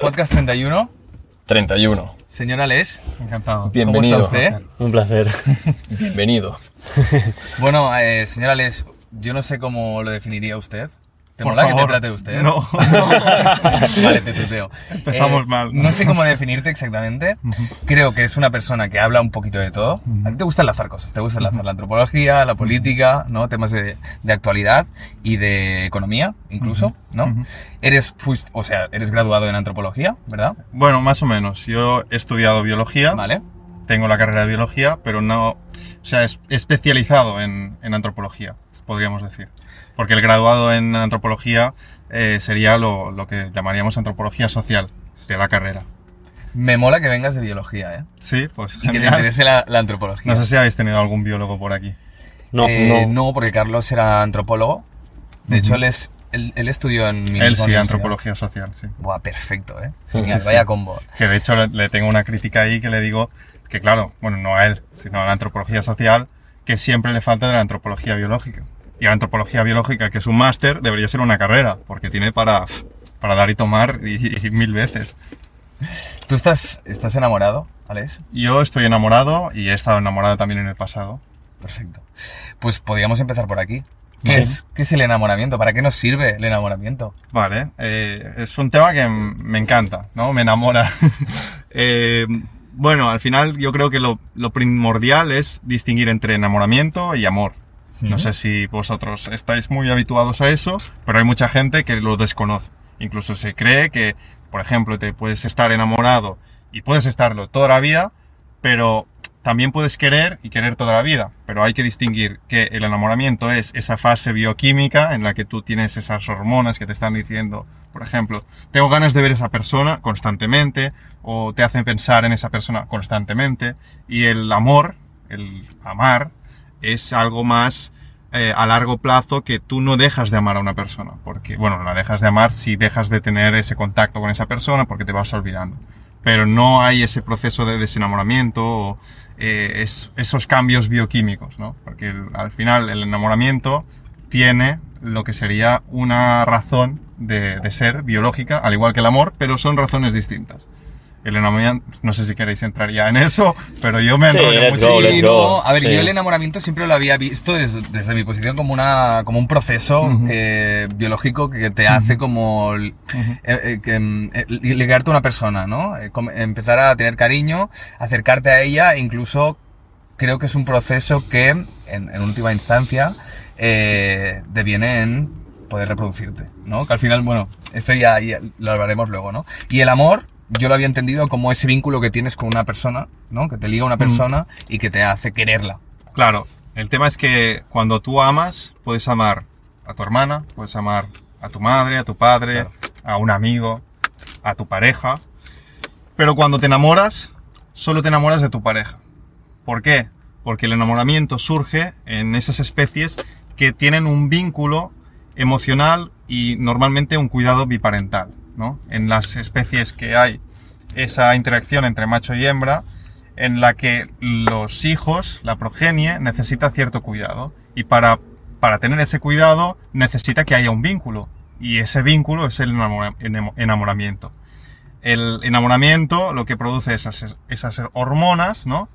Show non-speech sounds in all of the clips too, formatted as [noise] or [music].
Podcast 31. 31. Señora Les, Encantado. Bienvenido. ¿Cómo está usted? Un placer. Bienvenido. Bueno, eh, señora Les, yo no sé cómo lo definiría usted. ¿Te Por mola que te trate usted? No. [laughs] vale, te tuteo. Empezamos mal. No sé cómo definirte exactamente. Creo que es una persona que habla un poquito de todo. A ti te gusta enlazar cosas. Te gusta enlazar la antropología, la política, ¿no? Temas de, de actualidad y de economía, incluso, ¿no? Eres, o sea, eres graduado en antropología, ¿verdad? Bueno, más o menos. Yo he estudiado biología, Vale. tengo la carrera de biología, pero no, o sea, es especializado en, en antropología, podríamos decir. Porque el graduado en antropología eh, sería lo, lo que llamaríamos antropología social, sería la carrera. Me mola que vengas de biología, ¿eh? Sí, pues Y que te genial. interese la, la antropología. No sé si habéis tenido algún biólogo por aquí. No, Eh, no. no, porque Carlos era antropólogo. De hecho, él, es, él, él estudió en mi Él sí, antropología social, sí. Buah, perfecto, ¿eh? Genial, vaya combo. Que de hecho le, le tengo una crítica ahí que le digo que, claro, bueno, no a él, sino a la antropología social, que siempre le falta de la antropología biológica. Y la antropología biológica, que es un máster, debería ser una carrera, porque tiene para, para dar y tomar y, y mil veces. ¿Tú estás, estás enamorado, Alex? Yo estoy enamorado y he estado enamorado también en el pasado. Perfecto. Pues podríamos empezar por aquí. ¿Qué, Sí. es, ¿Qué es el enamoramiento? ¿Para qué nos sirve el enamoramiento? Vale, eh, es un tema que me encanta, ¿no? Me enamora. [laughs] Eh, bueno, al final yo creo que lo, lo primordial es distinguir entre enamoramiento y amor. No sé si vosotros estáis muy habituados a eso, pero hay mucha gente que lo desconoce. Incluso se cree que, por ejemplo, te puedes estar enamorado y puedes estarlo toda la vida, pero también puedes querer y querer toda la vida. Pero hay que distinguir que el enamoramiento es esa fase bioquímica en la que tú tienes esas hormonas que te están diciendo, por ejemplo, tengo ganas de ver a esa persona constantemente o te hacen pensar en esa persona constantemente. Y el amor, el amar, es algo más eh, a largo plazo que tú no dejas de amar a una persona. Porque, bueno, la dejas de amar si dejas de tener ese contacto con esa persona porque te vas olvidando. Pero no hay ese proceso de desenamoramiento o eh, es- esos cambios bioquímicos, ¿no? Porque al final el enamoramiento tiene lo que sería una razón de ser biológica, al igual que el amor, pero son razones distintas. El enamoramiento, no sé si queréis entrar ya en eso, pero yo me Sí, enrollo let's muchísimo. go, let's Sí, go. no, a ver, Sí. yo el enamoramiento siempre lo había visto desde, desde mi posición como, una, como un proceso que- biológico que te hace como eh, eh, mm, eh, ligarte a una persona, ¿no? Eh, empezar a tener cariño, acercarte a ella, e incluso creo que es un proceso que, en, en última instancia, eh, deviene en poder reproducirte, ¿no? Que al final, bueno, esto ya, ya lo hablaremos luego, ¿no? Y el amor, yo lo había entendido como ese vínculo que tienes con una persona, ¿no? Que te liga a una persona y que te hace quererla. Claro, el tema es que cuando tú amas, puedes amar a tu hermana, puedes amar a tu madre, a tu padre, Claro. a un amigo, a tu pareja. Pero cuando te enamoras, solo te enamoras de tu pareja. ¿Por qué? Porque el enamoramiento surge en esas especies que tienen un vínculo emocional y normalmente un cuidado biparental, ¿no? En las especies que hay esa interacción entre macho y hembra, en la que los hijos, la progenie, necesita cierto cuidado. Y para, para tener ese cuidado necesita que haya un vínculo. Y ese vínculo es el enamora- enamo- enamoramiento. El enamoramiento lo que produce esas, esas hormonas, ¿no?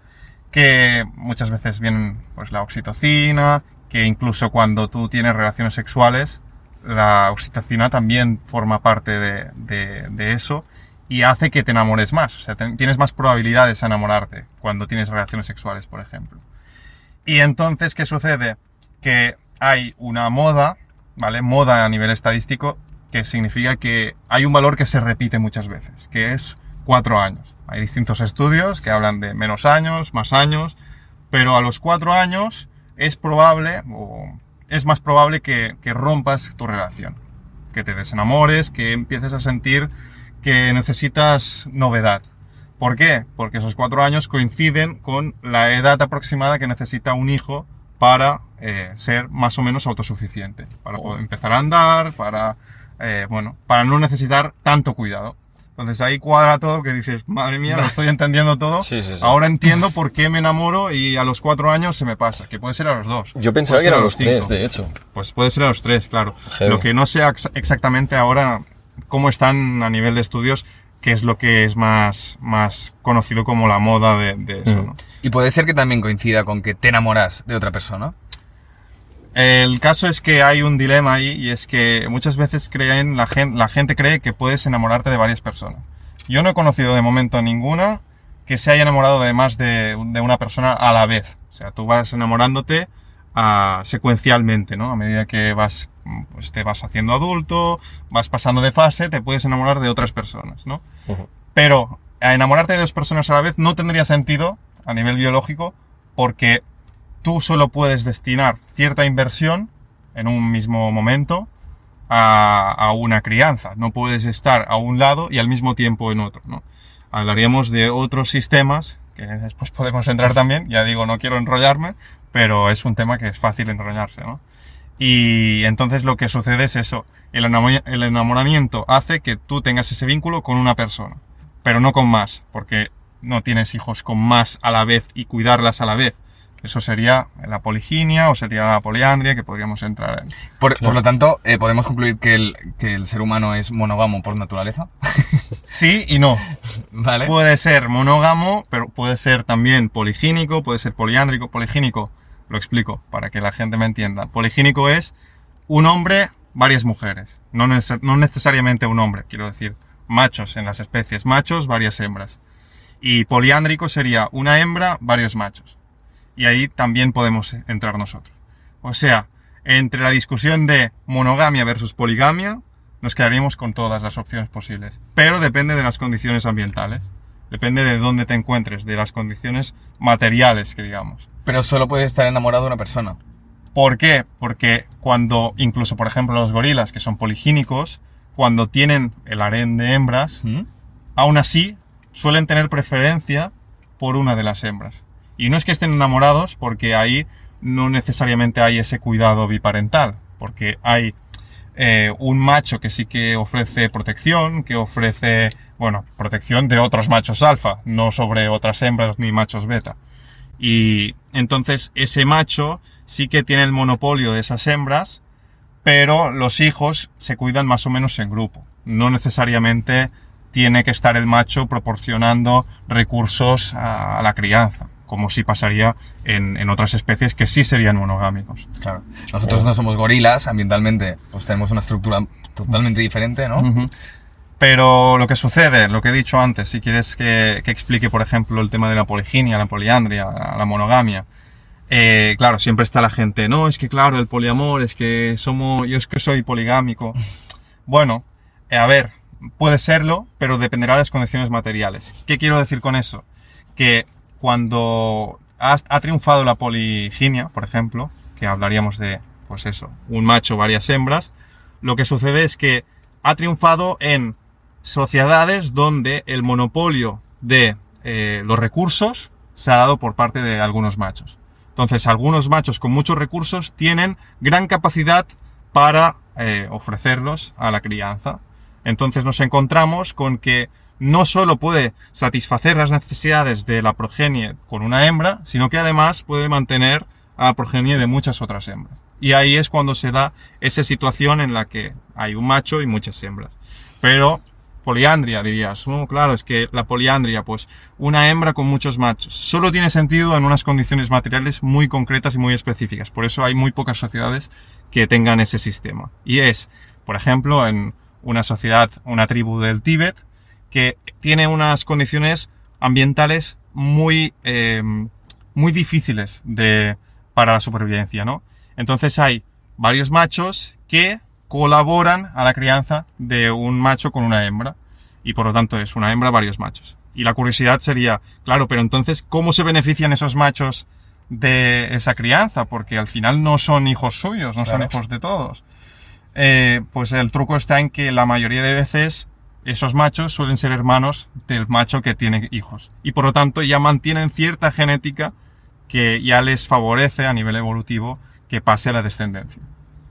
Que muchas veces vienen, pues, la oxitocina, que incluso cuando tú tienes relaciones sexuales, la oxitocina también forma parte de, eso y hace que te enamores más. O sea, tienes más probabilidades a enamorarte cuando tienes relaciones sexuales, por ejemplo. Y entonces, ¿qué sucede? Que hay una moda, ¿vale? Moda a nivel estadístico, que significa que hay un valor que se repite muchas veces, que es cuatro años. Hay distintos estudios que hablan de menos años, más años, pero a los cuatro años es probable, o es más probable que, que rompas tu relación, que te desenamores, que empieces a sentir que necesitas novedad. ¿Por qué? Porque esos cuatro años coinciden con la edad aproximada que necesita un hijo para eh, ser más o menos autosuficiente, para poder empezar a andar, para, eh, bueno, para no necesitar tanto cuidado. Entonces ahí cuadra todo que dices, madre mía, lo [laughs] estoy entendiendo todo. Sí, sí, sí. Ahora entiendo por qué me enamoro y a los cuatro años se me pasa, que puede ser a los dos. Yo pensaba que ser a los tres, de hecho. Pues puede ser a los tres, claro. Heavy. Lo que no sé ex- exactamente ahora cómo están a nivel de estudios que es lo que es más, más conocido como la moda de, de eso, Mm. ¿no? Y puede ser que también coincida con que te enamoras de otra persona. El caso es que hay un dilema ahí y es que muchas veces creen, la, gen- la gente cree que puedes enamorarte de varias personas. Yo no he conocido de momento ninguna que se haya enamorado de más de, de una persona a la vez. O sea, tú vas enamorándote ah, secuencialmente, ¿no? A medida que vas, pues te vas haciendo adulto, vas pasando de fase, te puedes enamorar de otras personas, ¿no? Pero a enamorarte de dos personas a la vez no tendría sentido a nivel biológico porque tú solo puedes destinar cierta inversión en un mismo momento a, una crianza. No puedes estar a un lado y al mismo tiempo en otro, ¿no? Hablaríamos de otros sistemas que después podemos entrar también. Ya digo, no quiero enrollarme, pero es un tema que es fácil enrollarse. Y entonces lo que sucede es eso. El enamoramiento hace que tú tengas ese vínculo con una persona, pero no con más, porque no tienes hijos con más a la vez y cuidarlas a la vez. Eso sería la poliginia o sería la poliandria que podríamos entrar en. Por, por lo tanto, eh, podemos concluir que el, que el ser humano es monógamo por naturaleza. [laughs] Sí y no. ¿Vale? Puede ser monógamo, pero puede ser también poligínico, puede ser poliándrico. Poligínico, lo explico para que la gente me entienda. Poligínico es un hombre, varias mujeres. No, neces- no necesariamente un hombre, quiero decir, machos en las especies, machos, varias hembras. Y poliándrico sería una hembra, varios machos. Y ahí también podemos entrar nosotros. O sea, entre la discusión de monogamia versus poligamia, nos quedaríamos con todas las opciones posibles. Pero depende de las condiciones ambientales. Depende de dónde te encuentres, de las condiciones materiales que digamos. Pero solo puedes estar enamorado de una persona. ¿Por qué? Porque cuando, incluso por ejemplo los gorilas, que son poligínicos, cuando tienen el harén de hembras, ¿Mm? aún así suelen tener preferencia por una de las hembras. Y no es que estén enamorados, porque ahí no necesariamente hay ese cuidado biparental, porque hay eh, un macho que sí que ofrece protección, que ofrece, bueno, protección de otros machos alfa, no sobre otras hembras ni machos beta. Y entonces ese macho sí que tiene el monopolio de esas hembras, pero los hijos se cuidan más o menos en grupo. No necesariamente tiene que estar el macho proporcionando recursos a, a la crianza, como si pasaría en, en otras especies que sí serían monogámicos. Claro. Nosotros no somos gorilas, ambientalmente, pues tenemos una estructura totalmente diferente, ¿no? Ujú. Pero lo que sucede, lo que he dicho antes, si quieres que, que explique, por ejemplo, el tema de la poliginia, la poliandria, la, la monogamia, eh, claro, siempre está la gente, no, es que claro, el poliamor, es que somos, yo es que soy poligámico. [laughs] Bueno, eh, a ver, puede serlo, pero dependerá de las condiciones materiales. ¿Qué quiero decir con eso? Que cuando ha, triunfado la poliginia, por ejemplo, que hablaríamos de, pues eso, un macho, varias hembras, lo que sucede es que ha triunfado en sociedades donde el monopolio de eh, los recursos se ha dado por parte de algunos machos. Entonces, algunos machos con muchos recursos tienen gran capacidad para eh, ofrecerlos a la crianza. Entonces nos encontramos con que no solo puede satisfacer las necesidades de la progenie con una hembra, sino que además puede mantener a la progenie de muchas otras hembras. Y ahí es cuando se da esa situación en la que hay un macho y muchas hembras. Pero poliandria dirías, no, claro, es que la poliandria, pues una hembra con muchos machos, solo tiene sentido en unas condiciones materiales muy concretas y muy específicas. Por eso hay muy pocas sociedades que tengan ese sistema. Y es, por ejemplo, en una sociedad, una tribu del Tíbet, que tiene unas condiciones ambientales muy, eh, muy difíciles de, para la supervivencia, ¿no? Entonces hay varios machos que colaboran a la crianza de un macho con una hembra. Y por lo tanto es una hembra, varios machos. Y la curiosidad sería, claro, pero entonces, ¿cómo se benefician esos machos de esa crianza? Porque al final no son hijos suyos, no son hijos de todos. Eh, pues el truco está en que la mayoría de veces esos machos suelen ser hermanos del macho que tiene hijos. Y por lo tanto ya mantienen cierta genética que ya les favorece a nivel evolutivo que pase a la descendencia.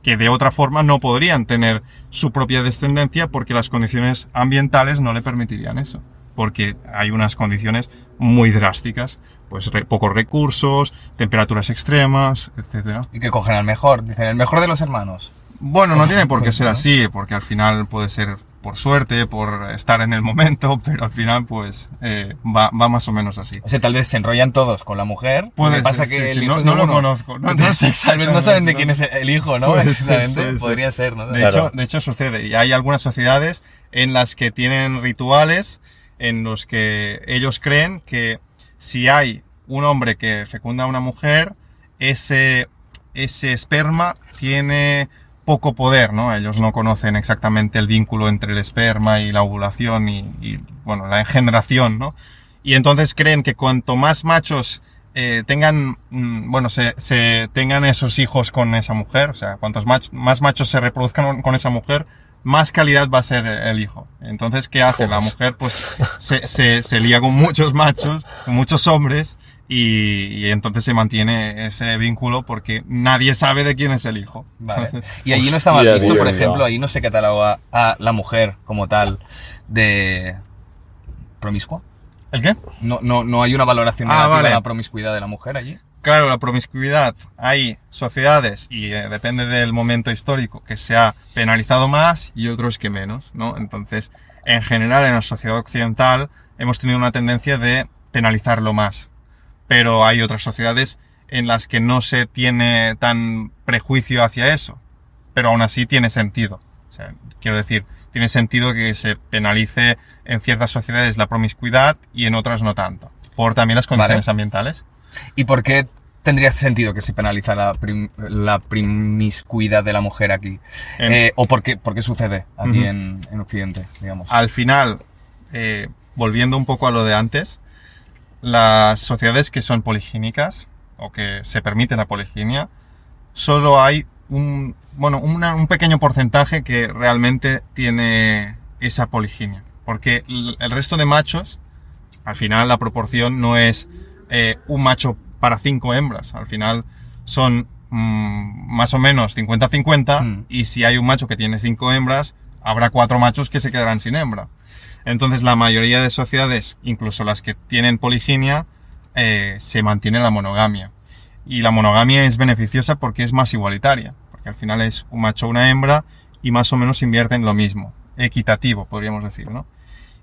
Que de otra forma no podrían tener su propia descendencia porque las condiciones ambientales no le permitirían eso. Porque hay unas condiciones muy drásticas, pues re- pocos recursos, temperaturas extremas, etcétera. Y que cogen al mejor. Dicen, el mejor de los hermanos. Bueno, no tiene por qué ser así, porque al final puede ser por suerte, por estar en el momento, [laughs] pero al final pues eh, va, va más o menos así. O sea, tal vez se enrollan todos con la mujer. Puede pasa ser, que sí, el sí, hijo no, no lo conozco. No, no sé Tal vez no saben de quién es el hijo, ¿no? Puede Exactamente. ser. Podría ser, ¿no? De, Claro. hecho, de hecho sucede, y hay algunas sociedades en las que tienen rituales en los que ellos creen que si hay un hombre que fecunda a una mujer, ese, ese esperma tiene poco poder, ¿no? Ellos no conocen exactamente el vínculo entre el esperma y la ovulación y, y, bueno, la engendración, ¿no? Y entonces creen que cuanto más machos eh, tengan, mm, bueno, se, se tengan esos hijos con esa mujer, o sea, cuantos mach- más machos se reproduzcan con- con esa mujer, más calidad va a ser el hijo. Entonces, ¿qué hace? La mujer, pues, se, se, se lía con muchos machos, con muchos hombres, y, y entonces se mantiene ese vínculo porque nadie sabe de quién es el hijo. Vale. [laughs] Y allí no Hostia, visto, por ejemplo, ahí no se cataloga a la mujer como tal de promiscua. ¿El qué? No, no, no hay una valoración Ah, negativa vale. de la promiscuidad de la mujer allí. Claro, la promiscuidad. Hay sociedades, y eh, depende del momento histórico, que se ha penalizado más y otros que menos, ¿no? Entonces, en general, en la sociedad occidental hemos tenido una tendencia de penalizarlo más. Pero hay otras sociedades en las que no se tiene tan prejuicio hacia eso. Pero aún así tiene sentido. O sea, quiero decir, tiene sentido que se penalice en ciertas sociedades la promiscuidad y en otras no tanto. Por también las condiciones ambientales. ¿Y por qué tendría sentido que se penalizara la, promiscuidad de la mujer aquí? En- Eh, ¿O por qué, por qué sucede aquí Ujú. en, en Occidente, digamos? al final, eh, volviendo un poco a lo de antes, las sociedades que son poligínicas o que se permite la poliginia, solo hay un, bueno, una- un pequeño porcentaje que realmente tiene esa poliginia. Porque el el resto de machos, al final la proporción no es eh, un macho para cinco hembras. Al final son mm, más o menos 50-50 Mm. y si hay un macho que tiene cinco hembras, habrá cuatro machos que se quedarán sin hembra. Entonces la mayoría de sociedades, incluso las que tienen poliginia, eh, se mantiene la monogamia. Y la monogamia es beneficiosa porque es más igualitaria, porque al final es un macho una hembra y más o menos invierten lo mismo, equitativo, podríamos decir, ¿no?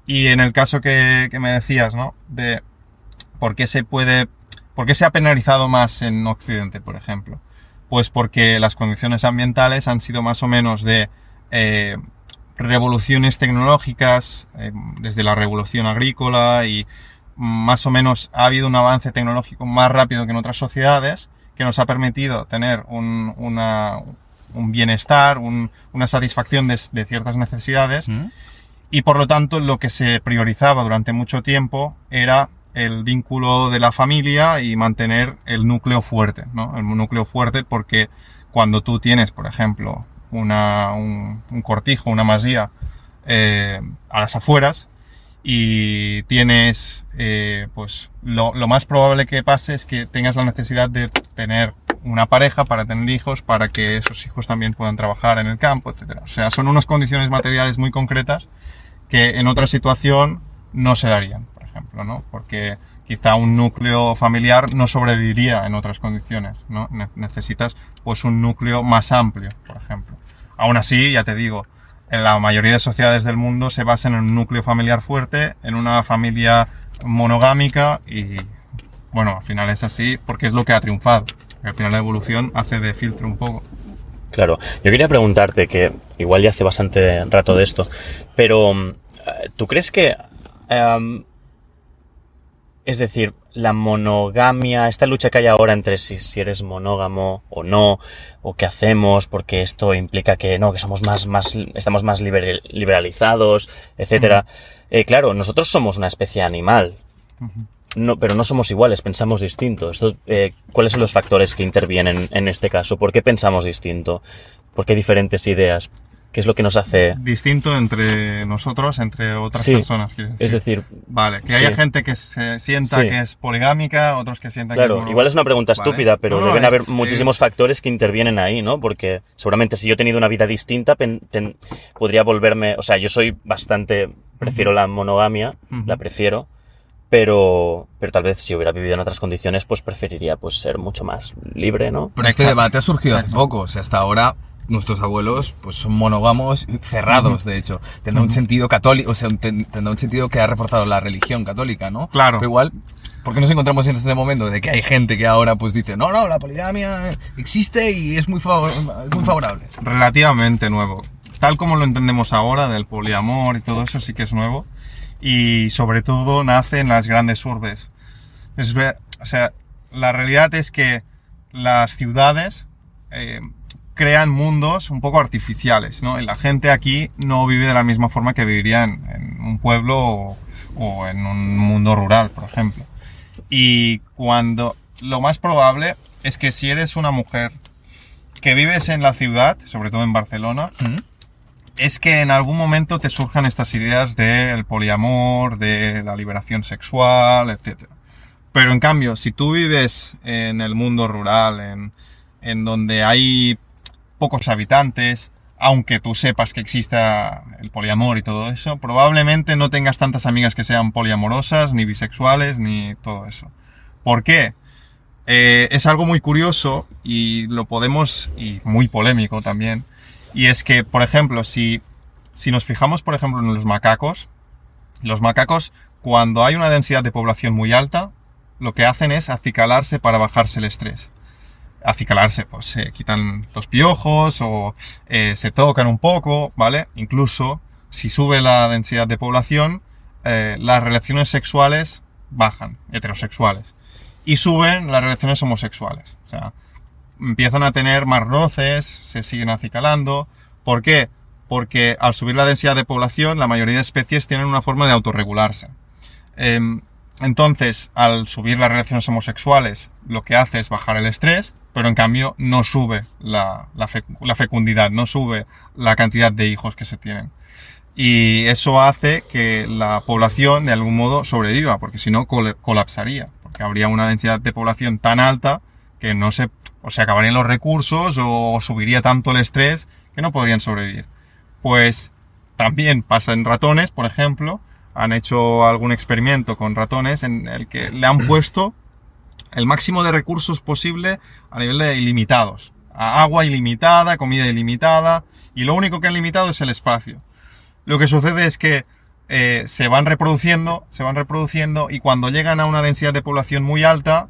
Y en el caso que, que me decías, ¿no? De por qué se puede, por qué se ha penalizado más en Occidente, por ejemplo. Pues porque las condiciones ambientales han sido más o menos de eh, revoluciones tecnológicas, eh, desde la revolución agrícola y más o menos ha habido un avance tecnológico más rápido que en otras sociedades que nos ha permitido tener un, una- un bienestar, un- una satisfacción de, de ciertas necesidades ¿Mm? y por lo tanto lo que se priorizaba durante mucho tiempo era el vínculo de la familia y mantener el núcleo fuerte, ¿no? El núcleo fuerte porque cuando tú tienes, por ejemplo, una, un, cortijo, una masía eh, a las afueras y tienes, eh, pues lo, más probable que pase es que tengas la necesidad de tener una pareja para tener hijos, para que esos hijos también puedan trabajar en el campo, etcétera. O sea, son unas condiciones materiales muy concretas que en otra situación no se darían, por ejemplo, ¿no? Porque quizá un núcleo familiar no sobreviviría en otras condiciones, ¿no? Ne- necesitas pues un núcleo más amplio, por ejemplo. Aún así, ya te digo, en la mayoría de sociedades del mundo se basan en un núcleo familiar fuerte, en una familia monogámica y bueno, al final es así porque es lo que ha triunfado. Al final la evolución hace de filtro un poco. Claro, yo quería preguntarte que igual ya hace bastante rato de esto, pero mm, ¿tú crees que, em, es decir, la monogamia, esta lucha que hay ahora entre si, si eres monógamo o no, o qué hacemos, porque esto implica que no, que somos más, más, estamos más liber- liberalizados, etcétera. Eh, claro, nosotros somos una especie animal, no, pero no somos iguales, pensamos distinto. Esto, eh, ¿Cuáles son los factores que intervienen en este caso? ¿Por qué pensamos distinto? ¿Por qué diferentes ideas? ¿Qué es lo que nos hace...? Distinto entre nosotros, entre otras Sí, personas. decir. Es decir, Vale, que Sí. haya gente que se sienta Sí. que es poligámica, otros que sientan que claro, igual es una pregunta Vale. estúpida, pero No, no, deben es- haber muchísimos es- factores que intervienen ahí, ¿no? Porque seguramente si yo he tenido una vida distinta, pen- ten- podría volverme... O sea, yo soy bastante... Prefiero la monogamia, Ujú. la prefiero, pero, pero tal vez si hubiera vivido en otras condiciones, pues preferiría pues ser mucho más libre, ¿no? Pero este debate ha surgido hace poco. O sea, hasta ahora nuestros abuelos pues son monógamos cerrados, de hecho. Tendrá un sentido católico, o sea, ten- tendrá un sentido que ha reforzado la religión católica, ¿no? Claro. Pero igual, ¿por qué nos encontramos en este momento de que hay gente que ahora pues dice, no, no, la poligamia existe y es muy, favor- es muy favorable? relativamente nuevo. Tal como lo entendemos ahora, del poliamor y todo eso, sí que es nuevo. Y sobre todo nace en las grandes urbes. Es ver- o sea, la realidad es que las ciudades eh, crean mundos un poco artificiales, ¿no? Y la gente aquí no vive de la misma forma que viviría en, en un pueblo o, o en un mundo rural, por ejemplo. Y cuando lo más probable es que si eres una mujer que vives en la ciudad, sobre todo en Barcelona, ¿Mm? es que en algún momento te surjan estas ideas del poliamor, de la liberación sexual, etc. Pero en cambio, si tú vives en el mundo rural, en, en donde hay pocos habitantes, aunque tú sepas que exista el poliamor y todo eso, probablemente no tengas tantas amigas que sean poliamorosas, ni bisexuales, ni todo eso. ¿Por qué? Eh, es algo muy curioso y lo podemos, y muy polémico también, y es que, por ejemplo, si, si nos fijamos, por ejemplo, en los macacos, los macacos, cuando hay una densidad de población muy alta, lo que hacen es acicalarse para bajarse el estrés. Acicalarse, pues se quitan los piojos o eh, se tocan un poco, ¿vale? Incluso si sube la densidad de población, eh, las relaciones sexuales bajan, heterosexuales. Y suben las relaciones homosexuales. O sea, empiezan a tener más roces, se siguen acicalando. ¿Por qué? Porque al subir la densidad de población, la mayoría de especies tienen una forma de autorregularse. Em, entonces, al subir las relaciones homosexuales, lo que hace es bajar el estrés, pero en cambio no sube la, la fec- la fecundidad, no sube la cantidad de hijos que se tienen. Y eso hace que la población de algún modo sobreviva, porque si no colapsaría, porque habría una densidad de población tan alta que no se, o se acabarían los recursos o subiría tanto el estrés que no podrían sobrevivir. Pues también pasa en ratones, por ejemplo, han hecho algún experimento con ratones en el que le han puesto el máximo de recursos posible a nivel de ilimitados. A agua ilimitada, comida ilimitada, y lo único que han limitado es el espacio. Lo que sucede es que eh, se van reproduciendo, se van reproduciendo, y cuando llegan a una densidad de población muy alta,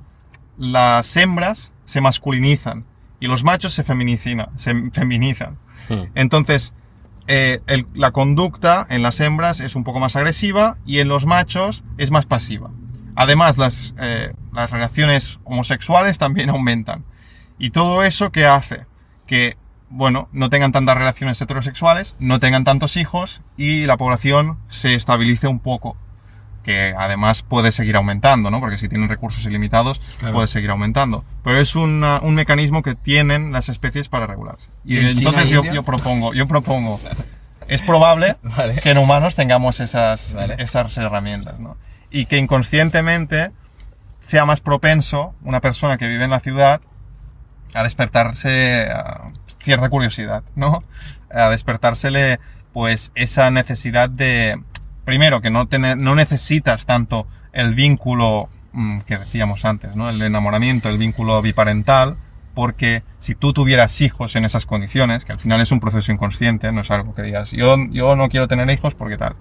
las hembras se masculinizan y los machos se feminizan. Se feminizan. Hmm. Entonces, eh, la conducta en las hembras es un poco más agresiva y en los machos es más pasiva. Además, las, eh, las relaciones homosexuales también [laughs] aumentan. Y todo eso que hace que, bueno, no tengan tantas relaciones heterosexuales, no tengan tantos hijos y la población se estabilice un poco. Que además puede seguir aumentando, ¿no? Porque si tienen recursos ilimitados, Claro. puede seguir aumentando. Pero es una- un mecanismo que tienen las especies para regularse. ¿Y en China entonces e yo, yo propongo, yo propongo, es probable [laughs] Vale. que en humanos tengamos esas, Vale. esas herramientas, ¿no? Y que inconscientemente sea más propenso una persona que vive en la ciudad a despertarse a cierta curiosidad, ¿no? A despertársele, pues, esa necesidad de, primero, que no, no necesitas tanto el vínculo mm, que decíamos antes, ¿no? El enamoramiento, el vínculo biparental, porque si tú tuvieras hijos en esas condiciones, que al final es un proceso inconsciente, no es algo que digas, yo, yo no quiero tener hijos porque tal.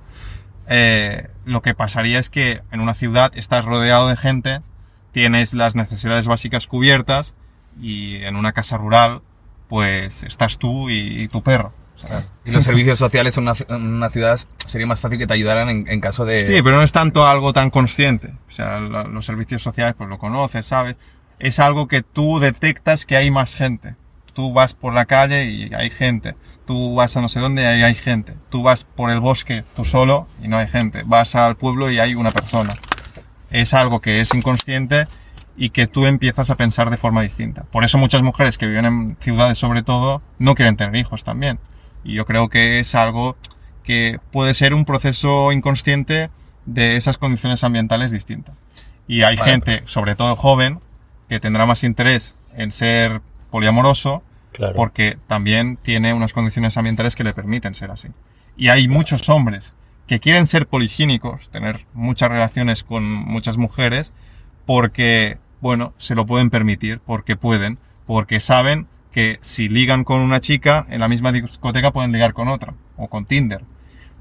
Eh, lo que pasaría es que en una ciudad estás rodeado de gente, tienes las necesidades básicas cubiertas y en una casa rural, pues estás tú y tu perro. Y los servicios sociales en una, en una ciudad sería más fácil que te ayudaran en, en caso de... Sí, pero no es tanto algo tan consciente. O sea, los servicios sociales, pues lo conoces, ¿sabes? Es algo que tú detectas que hay más gente. Tú vas por la calle y hay gente. Tú vas a no sé dónde y hay gente. Tú vas por el bosque tú solo y no hay gente. Vas al pueblo y hay una persona. Es algo que es inconsciente y que tú empiezas a pensar de forma distinta. Por eso muchas mujeres que viven en ciudades sobre todo no quieren tener hijos también. Y yo creo que es algo que puede ser un proceso inconsciente de esas condiciones ambientales distintas. Y hay Vale. gente, sobre todo joven, que tendrá más interés en ser poliamoroso Claro. porque también tiene unas condiciones ambientales que le permiten ser así. Y hay muchos hombres que quieren ser poligínicos, tener muchas relaciones con muchas mujeres, porque, bueno, se lo pueden permitir, porque pueden, porque saben que si ligan con una chica, en la misma discoteca pueden ligar con otra, o con Tinder,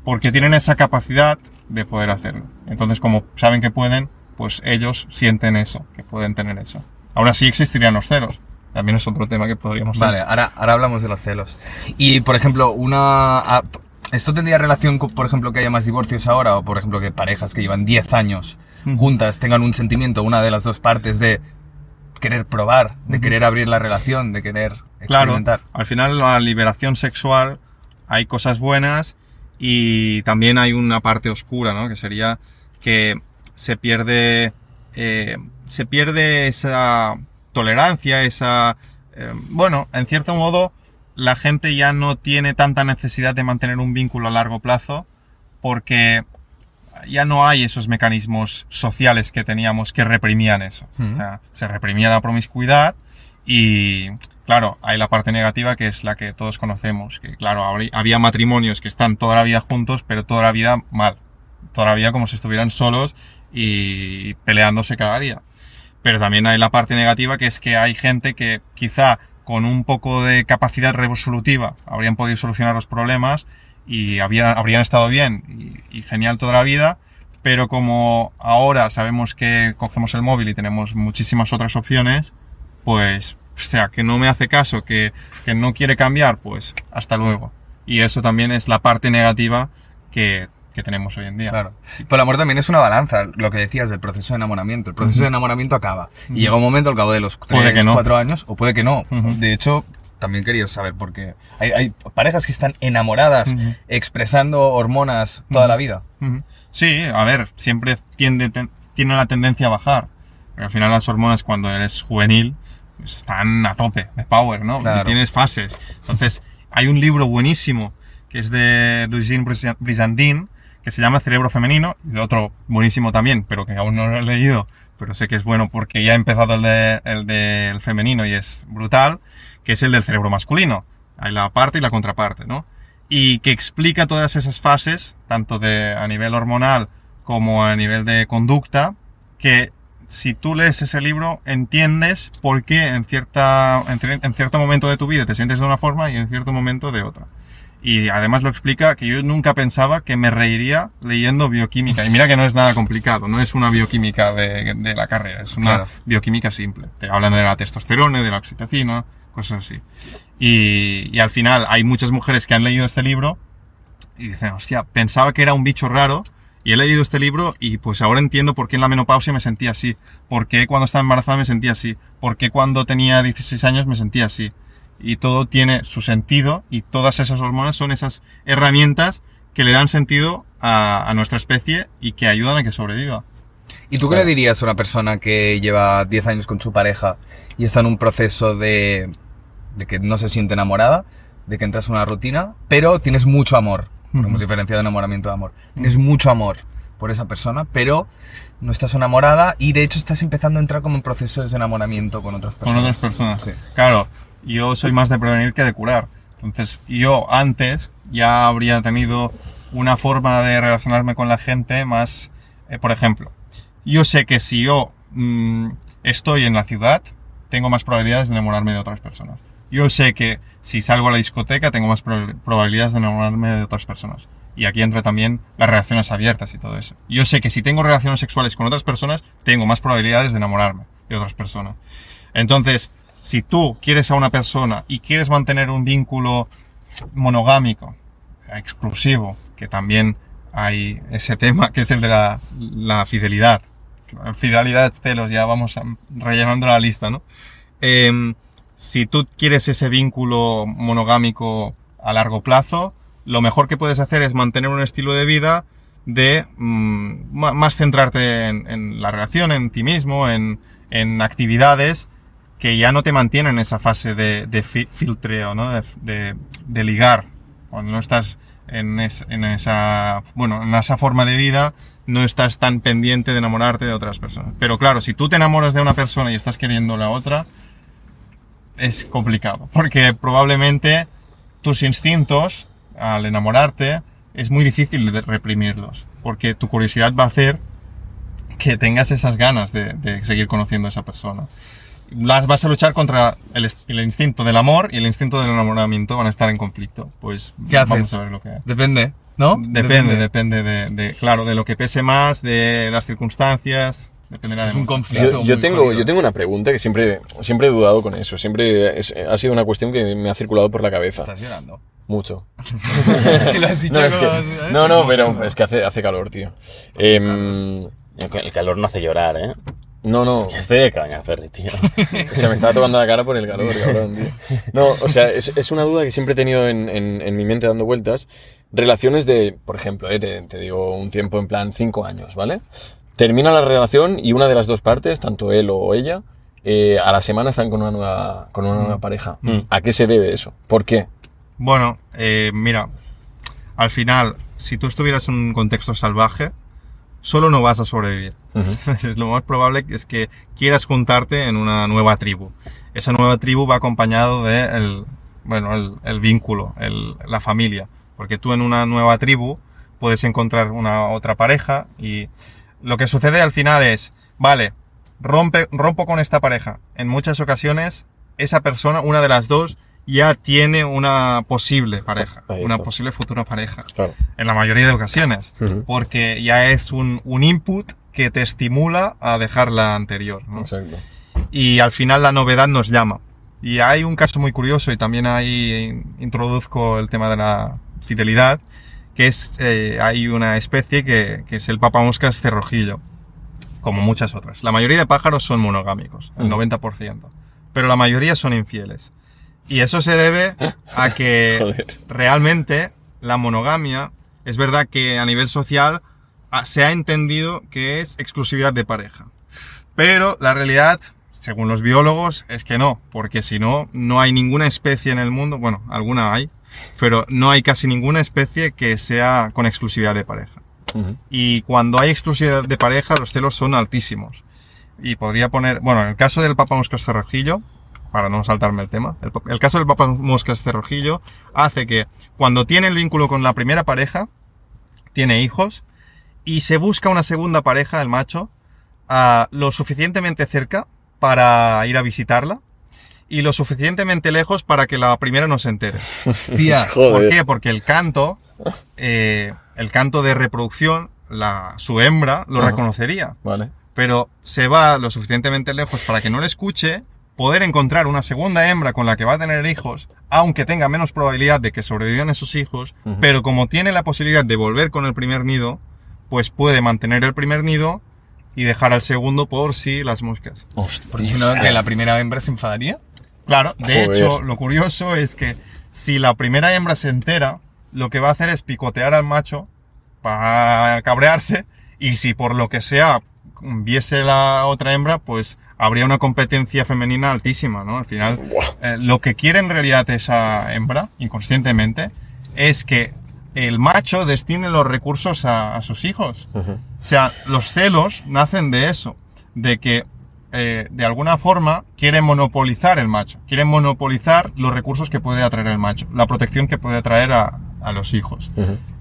porque tienen esa capacidad de poder hacerlo. Entonces, como saben que pueden, pues ellos sienten eso, que pueden tener eso. Aún así existirían los celos. También es otro tema que podríamos... Vale, ahora, ahora hablamos de los celos. Y, por ejemplo, una... ¿Esto tendría relación con, por ejemplo, que haya más divorcios ahora? O, por ejemplo, que parejas que llevan 10 años juntas tengan un sentimiento, una de las dos partes, de querer probar, de querer abrir la relación, de querer Claro, experimentar. al final la liberación sexual hay cosas buenas y también hay una parte oscura, ¿no? Que sería que se pierde, eh, se pierde esa tolerancia, esa, eh, bueno, en cierto modo la gente ya no tiene tanta necesidad de mantener un vínculo a largo plazo porque ya no hay esos mecanismos sociales que teníamos que reprimían eso. Mm. O sea, se reprimía la promiscuidad y, claro, hay la parte negativa que es la que todos conocemos, que, claro, había matrimonios que están toda la vida juntos, pero toda la vida mal. Toda la vida como si estuvieran solos y peleándose cada día. Pero también hay la parte negativa que es que hay gente que quizá con un poco de capacidad resolutiva habrían podido solucionar los problemas y habrían, habrían estado bien y, y genial toda la vida, pero como ahora sabemos que cogemos el móvil y tenemos muchísimas otras opciones, pues, o sea, que no me hace caso, que, que no quiere cambiar, pues hasta luego. Y eso también es la parte negativa que, que tenemos hoy en día. Claro. Pero el amor también es una balanza, lo que decías del proceso de enamoramiento. El proceso de enamoramiento acaba. Y llega un momento al cabo de los Puede tres, que no. cuatro años, o puede que no. De hecho, también quería saber por qué. Hay, hay parejas que están enamoradas, expresando hormonas toda la vida. Sí, a ver, siempre tiende, ten- tiene la tendencia a bajar. Pero al final las hormonas cuando eres juvenil pues están a tope de power, ¿no? Claro. Tienes fases. Entonces, hay un libro buenísimo que es de Luigine Brizan- Brizandine que se llama Cerebro Femenino y otro buenísimo también, pero que aún no lo he leído, pero sé que es bueno porque ya ha empezado el de- el del femenino y es brutal, que es el del cerebro masculino. Hay la parte y la contraparte, ¿no? y que explica todas esas fases, tanto de a nivel hormonal como a nivel de conducta, que si tú lees ese libro entiendes por qué en, cierta, en, cier- en cierto momento de tu vida te sientes de una forma y en cierto momento de otra. Y además lo explica que yo nunca pensaba que me reiría leyendo bioquímica. Y mira que no es nada complicado, no es una bioquímica de, de la carrera, es una Claro. bioquímica simple. Te hablan de la testosterona, de la oxitocina, cosas así. Y, al final hay muchas mujeres que han leído este libro y dicen, hostia, pensaba que era un bicho raro y he leído este libro y pues ahora entiendo por qué en la menopausia me sentía así, por qué cuando estaba embarazada me sentía así, por qué cuando tenía 16 años me sentía así. Y todo tiene su sentido y todas esas hormonas son esas herramientas que le dan sentido a nuestra especie y que ayudan a que sobreviva. ¿Y tú qué le dirías a una persona que lleva 10 años con su pareja y está en un proceso de, de que no se siente enamorada, de que entras en una rutina, pero tienes mucho amor? Porque Hemos diferenciado enamoramiento de amor. Tienes mucho amor por esa persona, pero no estás enamorada y de hecho estás empezando a entrar como en procesos de enamoramiento con otras con personas. otras personas. Sí. Claro, yo soy más de prevenir que de curar. Entonces, yo antes ya habría tenido una forma de relacionarme con la gente más, eh, por ejemplo, yo sé que si yo mm, estoy en la ciudad, tengo más probabilidades de enamorarme de otras personas. Yo sé que si salgo a la discoteca, tengo más prob- probabilidades de enamorarme de otras personas. Y aquí entra también las relaciones abiertas y todo eso. Yo sé que si tengo relaciones sexuales con otras personas, tengo más probabilidades de enamorarme de otras personas. Entonces, si tú quieres a una persona y quieres mantener un vínculo monogámico, exclusivo, que también hay ese tema que es el de la, la fidelidad. Fidelidad, celos, ya vamos rellenando la lista, ¿no? Em, si tú quieres ese vínculo monogámico a largo plazo, lo mejor que puedes hacer es mantener un estilo de vida de mm, más centrarte en, la relación, en ti mismo, en, en actividades que ya no te mantienen en esa fase de, de fi- filtreo, ¿no? De- de ligar. Cuando no estás en, es- en esa, bueno, en esa forma de vida, no estás tan pendiente de enamorarte de otras personas. Pero claro, si tú te enamoras de una persona y estás queriendo la otra, es complicado. Porque probablemente tus instintos, al enamorarte, es muy difícil reprimirlos. Porque tu curiosidad va a hacer que tengas esas ganas de, de seguir conociendo a esa persona. Las vas a luchar contra el, est- el instinto del amor y el instinto del enamoramiento van a estar en conflicto. Pues ¿Qué haces? vamos a ver lo que Depende, ¿no? Depende, depende de, de- claro, de lo que pese más, de las circunstancias, dependerá de Es un conflicto. Yo, yo muy tengo, yo tengo una pregunta que siempre, siempre he dudado con eso. Siempre es- ha sido una cuestión que me ha circulado por la cabeza. Estás llorando. Mucho. [laughs] es que lo has dicho No, es que- como- ¿eh? no, no, pero es que hace, hace calor, tío. Em, El calor no hace llorar, ¿eh? No, no. Ya estoy de caña, Ferry, tío. O sea, me estaba tocando la cara por el calor, cabrón, tío. No, o sea, es, es una duda que siempre he tenido en, en- en mi mente dando vueltas. Relaciones de, por ejemplo, eh, te, te digo un tiempo en plan cinco años, ¿vale? Termina la relación y una de las dos partes, tanto él o ella, eh, a la semana están con una nueva, con una nueva pareja. Mm. ¿A qué se debe eso? ¿Por qué? Bueno, eh, mira, al final, si tú estuvieras en un contexto salvaje, solo no vas a sobrevivir. Ujú. [laughs] Lo más probable es que quieras juntarte en una nueva tribu. Esa nueva tribu va acompañado de el, bueno, el, el vínculo, el- la familia. Porque tú en una nueva tribu puedes encontrar una otra pareja y lo que sucede al final es, vale, rompe, rompo con esta pareja. En muchas ocasiones, esa persona, una de las dos, ya tiene una posible pareja, una posible futura pareja Claro. en la mayoría de ocasiones, Ujú. porque ya es un, un input que te estimula a dejar la anterior. ¿no? Exacto. Y al final la novedad nos llama. Y hay un caso muy curioso y también ahí introduzco el tema de la fidelidad, que es, eh, hay una especie que, que es el papamoscas cerrojillo, como muchas otras. La mayoría de pájaros son monogámicos, el Ujú. 90%, pero la mayoría son infieles. Y eso se debe a que [laughs] realmente la monogamia, es verdad que a nivel social ah, se ha entendido que es exclusividad de pareja. Pero la realidad, según los biólogos, es que no, porque si no, no hay ninguna especie en el mundo, bueno, alguna hay, pero no hay casi ninguna especie que sea con exclusividad de pareja. Y cuando hay exclusividad de pareja, los celos son altísimos. Y podría poner, bueno, en el caso del papamoscas cerrojillo, para no saltarme el tema, el, caso del papamoscas cerrojillo hace que cuando tiene el vínculo con la primera pareja, tiene hijos, y se busca una segunda pareja, el macho, ah, lo suficientemente cerca para ir a visitarla, y lo suficientemente lejos para que la primera no se entere. [laughs] Hostia. ¿Por qué? Porque el canto, eh, el canto de reproducción, la, su hembra lo Ajá. reconocería, Vale. pero se va lo suficientemente lejos para que no le escuche, poder encontrar una segunda hembra con la que va a tener hijos, aunque tenga menos probabilidad de que sobrevivan esos hijos, pero como tiene la posibilidad de volver con el primer nido, pues puede mantener el primer nido y dejar al segundo por si las moscas. Porque si no, que la primera hembra se enfadaría. Claro, de Joder. hecho, lo curioso es que si la primera hembra se entera, lo que va a hacer es picotear al macho para cabrearse y si por lo que sea viese la otra hembra, pues habría una competencia femenina altísima, ¿no? Al final, eh, lo que quiere en realidad esa hembra, inconscientemente, es que el macho destine los recursos a, a sus hijos. O sea, los celos nacen de eso, de que eh, de alguna forma quiere monopolizar el macho, quiere monopolizar los recursos que puede atraer el macho, la protección que puede atraer a, a los hijos.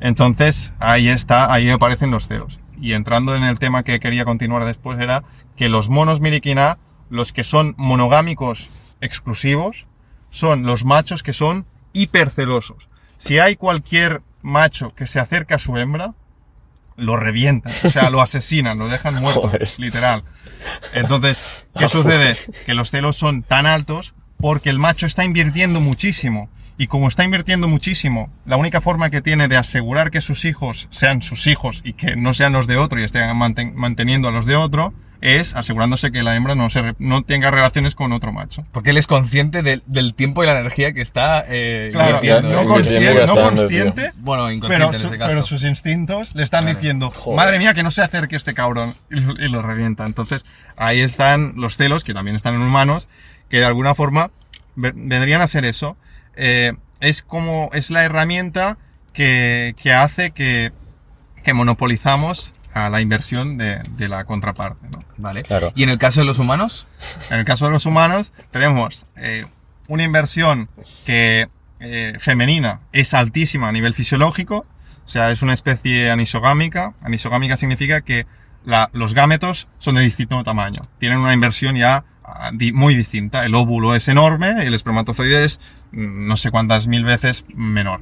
Entonces, ahí está, ahí aparecen los celos. Y entrando en el tema que quería continuar después era que los monos miriquina, los que son monogámicos exclusivos, son los machos que son hipercelosos. Si hay cualquier macho que se acerca a su hembra, lo revientan, o sea, lo asesinan, lo dejan [laughs] muerto, Joder. literal. Entonces, ¿qué [laughs] sucede? Que los celos son tan altos porque el macho está invirtiendo muchísimo. Y como está invirtiendo muchísimo, la única forma que tiene de asegurar que sus hijos sean sus hijos y que no sean los de otro y estén manten- manteniendo a los de otro, es asegurándose que la hembra no, se re- no tenga relaciones con otro macho. Porque él es consciente del, del tiempo y la energía que está eh, Claro, invirtiendo. no, consciente, no consciente, Bueno, inconsciente pero, en su- ese caso. pero sus instintos le están diciendo, Joder. madre mía, que no se acerque este cabrón, [laughs] y, lo- y lo revienta. Entonces, ahí están los celos, que también están en humanos, que de alguna forma ve- vendrían a ser eso. Eh, es como, es la herramienta que, que hace que, que monopolizamos a la inversión de, de la contraparte, ¿no? Vale. Claro. ¿Y en el caso de los humanos? En el caso de los humanos, tenemos eh, una inversión que eh, femenina es altísima a nivel fisiológico, o sea, es una especie anisogámica. Anisogámica significa que la- los gametos son de distinto tamaño, tienen una inversión ya muy distinta. El óvulo es enorme, el espermatozoide es mm, no sé cuántas mil veces menor.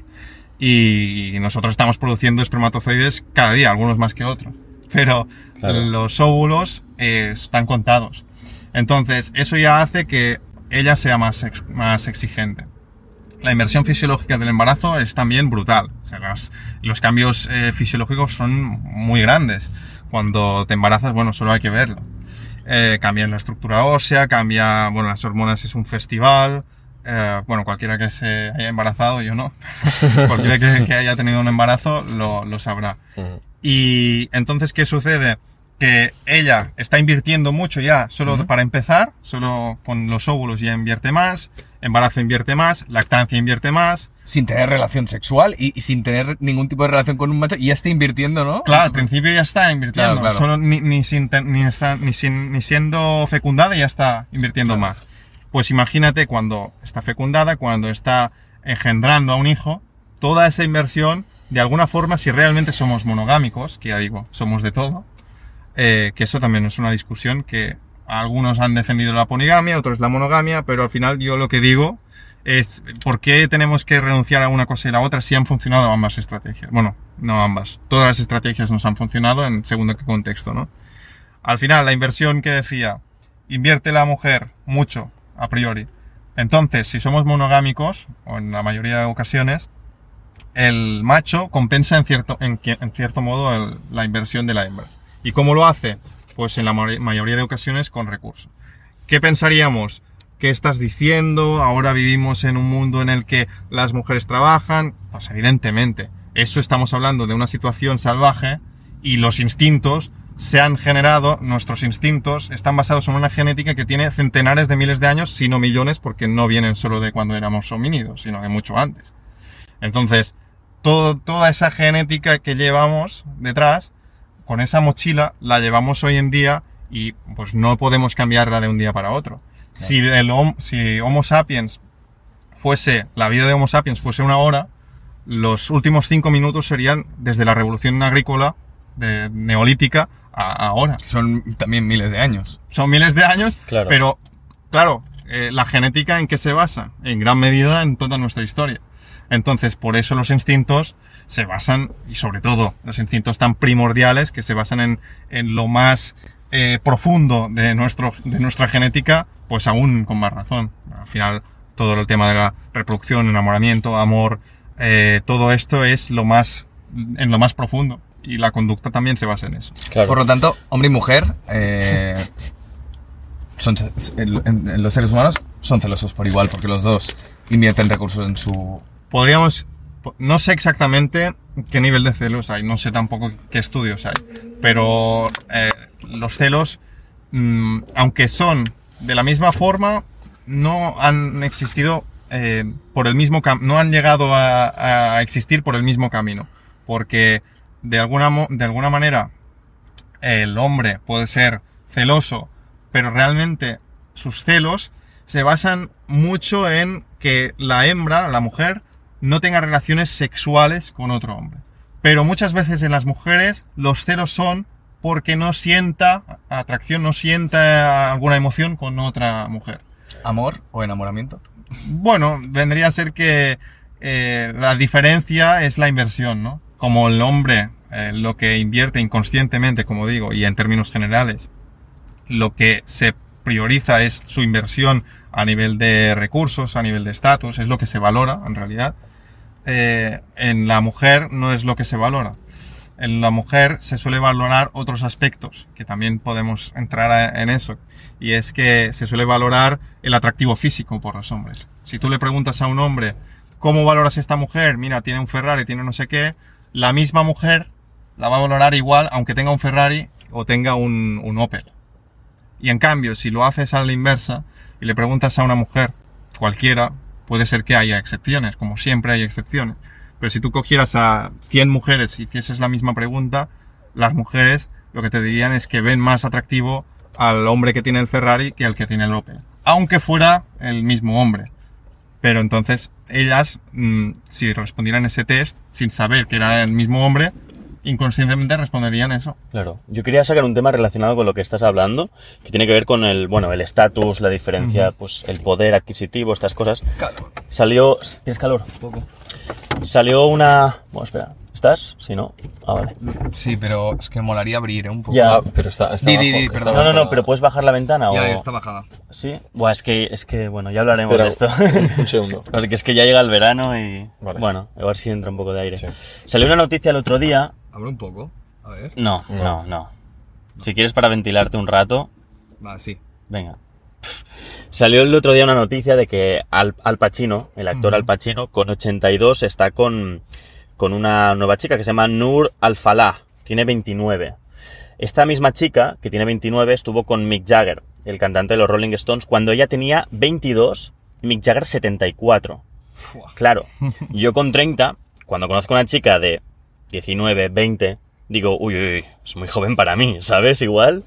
Y nosotros estamos produciendo espermatozoides cada día, algunos más que otros. Pero Claro. los óvulos eh, están contados. Entonces, eso ya hace que ella sea más, ex- más exigente. La inversión fisiológica del embarazo es también brutal. O sea, los cambios eh, fisiológicos son muy grandes. Cuando te embarazas, bueno, solo hay que verlo. Eh, cambia la estructura ósea, cambia, bueno, las hormonas es un festival. Eh, bueno, cualquiera que se haya embarazado, yo no. cualquiera que, que haya tenido un embarazo lo, lo sabrá. Y entonces, ¿qué sucede? Que ella está invirtiendo mucho ya, solo para empezar, solo con los óvulos ya invierte más, embarazo invierte más, lactancia invierte más. Sin tener relación sexual y, y sin tener ningún tipo de relación con un macho, y ya está invirtiendo, ¿no? Claro, al principio ya está invirtiendo, Claro, claro. solo ni, ni, sin ni, está- ni, sin- ni siendo fecundada ya está invirtiendo más. Pues imagínate cuando está fecundada, cuando está engendrando a un hijo, toda esa inversión, de alguna forma, si realmente somos monogámicos, que ya digo, somos de todo, eh, que eso también es una discusión que algunos han defendido la poligamia, otros la monogamia, pero al final yo lo que digo por qué tenemos que renunciar a una cosa y la otra si han funcionado ambas estrategias. Bueno, no ambas. Todas las estrategias nos han funcionado en según qué contexto, ¿no? Al final, la inversión que decía, invierte la mujer mucho, a priori. Entonces, si somos monogámicos, o en la mayoría de ocasiones, el macho compensa en cierto, en, cierto modo la inversión de la hembra. ¿Y cómo lo hace? Pues en la ma- mayoría de ocasiones con recursos. ¿Qué pensaríamos? ¿Qué estás diciendo? Ahora vivimos en un mundo en el que las mujeres trabajan. Pues evidentemente, eso estamos hablando de una situación salvaje y los instintos se han generado, nuestros instintos están basados en una genética que tiene centenares de miles de años, si no millones, porque no vienen solo de cuando éramos homínidos, sino de mucho antes. Entonces, toda esa genética que llevamos detrás, con esa mochila, la llevamos hoy en día y pues no podemos cambiarla de un día para otro. Si, el, si Homo sapiens fuese, la vida de Homo sapiens fuese una hora, los últimos cinco minutos serían desde la revolución agrícola de, neolítica a ahora. Son también miles de años. Son miles de años, Claro. pero claro, eh, la genética en qué se basa? En gran medida en toda nuestra historia. Entonces, por eso los instintos se basan, y sobre todo los instintos tan primordiales que se basan en, en lo más eh, profundo de, nuestro, de nuestra genética, pues aún con más razón. Al final, todo el tema de la reproducción, enamoramiento, amor, eh, todo esto es lo más, en lo más profundo. Y la conducta también se basa en eso. Claro. Por lo tanto, hombre y mujer, eh, son, en- en- los seres humanos son celosos por igual, porque los dos invierten recursos en su... podríamos, po- no sé exactamente qué nivel de celos hay, no sé tampoco qué estudios hay, pero eh, los celos, mm, aunque son de la misma forma, no han existido eh, por el mismo no han llegado a, a existir por el mismo camino, porque de alguna, de alguna manera el hombre puede ser celoso, pero realmente sus celos se basan mucho en que la hembra, la mujer, no tenga relaciones sexuales con otro hombre. Pero muchas veces en las mujeres los celos son porque no sienta atracción, no sienta alguna emoción con otra mujer. ¿Amor o enamoramiento? Bueno, vendría a ser que eh, la diferencia es la inversión, ¿no? Como el hombre eh, lo que invierte inconscientemente, como digo, y en términos generales, lo que se prioriza es su inversión a nivel de recursos, a nivel de estatus, es lo que se valora en realidad. Eh, en la mujer no es lo que se valora. En la mujer se suele valorar otros aspectos, que también podemos entrar en eso. Y es que se suele valorar el atractivo físico por los hombres. Si tú le preguntas a un hombre, ¿cómo valoras a esta mujer? Mira, tiene un Ferrari, tiene no sé qué. La misma mujer la va a valorar igual aunque tenga un Ferrari o tenga un, un Opel. Y en cambio, si lo haces a la inversa y le preguntas a una mujer, cualquiera, puede ser que haya excepciones, como siempre hay excepciones. Pero si tú cogieras a 100 mujeres y hicieses la misma pregunta, las mujeres lo que te dirían es que ven más atractivo al hombre que tiene el Ferrari que al que tiene el Opel. Aunque fuera el mismo hombre. Pero entonces ellas, mm, si respondieran ese test sin saber que era el mismo hombre, inconscientemente responderían eso. Claro. Yo quería sacar un tema relacionado con lo que estás hablando, que tiene que ver con el, bueno, el estatus, la diferencia, pues el poder adquisitivo, estas cosas. Salió... ¿Tienes calor? Un poco. Salió una... Bueno, espera. ¿Estás? Si no. Ah, vale. Sí, pero es que molaría abrir ¿eh? un poco. Ya. Ah, pero está, está Di, di, abajo, di, está perdón. No, no, no, pero puedes bajar la ventana Ya, o... ya está bajada. ¿Sí? Buah, es que, es que, bueno, ya hablaremos de esto. Un [laughs] segundo. Porque es que ya llega el verano y... Vale. Bueno, a ver si entra un poco de aire. Sí. Salió una noticia el otro día... Abre un poco. A ver. No, no, no. Si quieres para ventilarte un rato, Va, sí. venga. Salió el otro día una noticia de que Al, Al Pacino, el actor Al Pacino, con 82 está con, con una nueva chica que se llama Nur Al-Falah. Tiene 29. Esta misma chica, que tiene 29, estuvo con Mick Jagger, el cantante de los Rolling Stones, cuando ella tenía 22 y Mick Jagger 74. Fua. Claro, yo con 30, cuando conozco a una chica de 19, 20, digo, uy, uy, uy, es muy joven para mí, ¿sabes? Igual.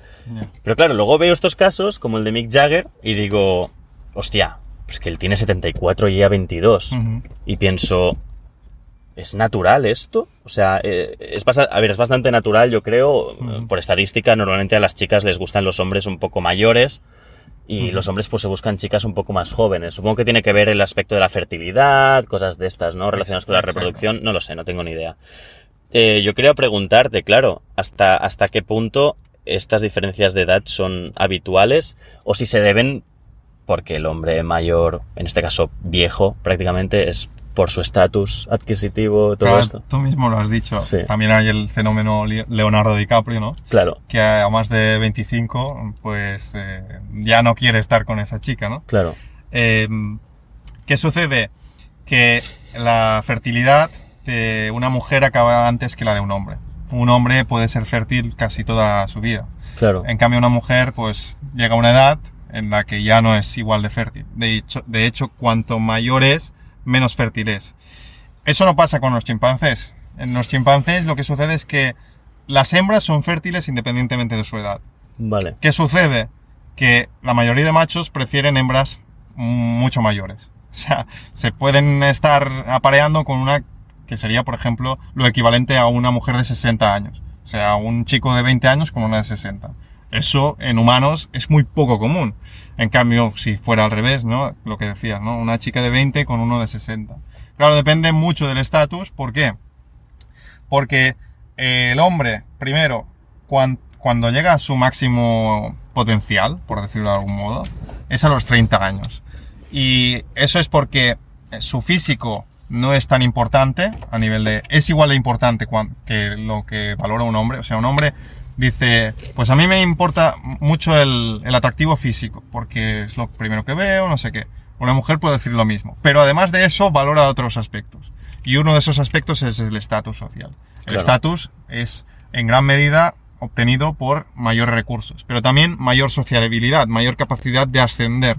Pero claro, luego veo estos casos, como el de Mick Jagger, y digo, hostia, pues que él tiene 74 y ella 22. Ujú. Y pienso, ¿es natural esto? O sea, eh, es bastante, a ver, es bastante natural, yo creo. Ujú. Por estadística, normalmente a las chicas les gustan los hombres un poco mayores. Y los hombres pues se buscan chicas un poco más jóvenes. Supongo que tiene que ver el aspecto de la fertilidad, cosas de estas, ¿no? Relacionadas con la reproducción. No lo sé, no tengo ni idea. Eh, yo quería preguntarte, claro, hasta, hasta qué punto estas diferencias de edad son habituales o si se deben porque el hombre mayor, en este caso viejo prácticamente, es por su estatus adquisitivo, todo Claro, esto. Tú mismo lo has dicho. Sí. También hay el fenómeno Leonardo DiCaprio, ¿no? Claro, Que a más de 25, pues eh, ya no quiere estar con esa chica, ¿no? claro, Eh, ¿Qué sucede? Que la fertilidad una mujer acaba antes que la de un hombre. Un hombre puede ser fértil casi toda su vida. claro. En cambio, una mujer, pues, llega a una edad en la que ya no es igual de fértil. De hecho, de hecho cuanto mayor es, menos fértil es. Eso no pasa con los chimpancés. En los chimpancés lo que sucede es que las hembras son fértiles independientemente de su edad. Vale, ¿Qué sucede? Que la mayoría de machos prefieren hembras mucho mayores. [laughs] O sea, se pueden estar apareando con una que sería, por ejemplo, lo equivalente a una mujer de 60 años. O sea, un chico de 20 años con una de 60. Eso en humanos es muy poco común. En cambio, si fuera al revés, ¿no? Lo que decías, ¿no? Una chica de 20 con uno de 60. Claro, depende mucho del estatus. ¿Por qué? Porque eh, el hombre, primero, cuan- cuando llega a su máximo potencial, por decirlo de algún modo, es a los 30 años. Y eso es porque eh, su físico no es tan importante a nivel de... Es igual de importante que lo que valora un hombre. O sea, un hombre dice, pues a mí me importa mucho el, el atractivo físico, porque es lo primero que veo, no sé qué. Una mujer puede decir lo mismo. Pero además de eso, valora otros aspectos. Y uno de esos aspectos es el estatus social. El Claro. estatus es en gran medida obtenido por mayores recursos, pero también mayor sociabilidad, mayor capacidad de ascender.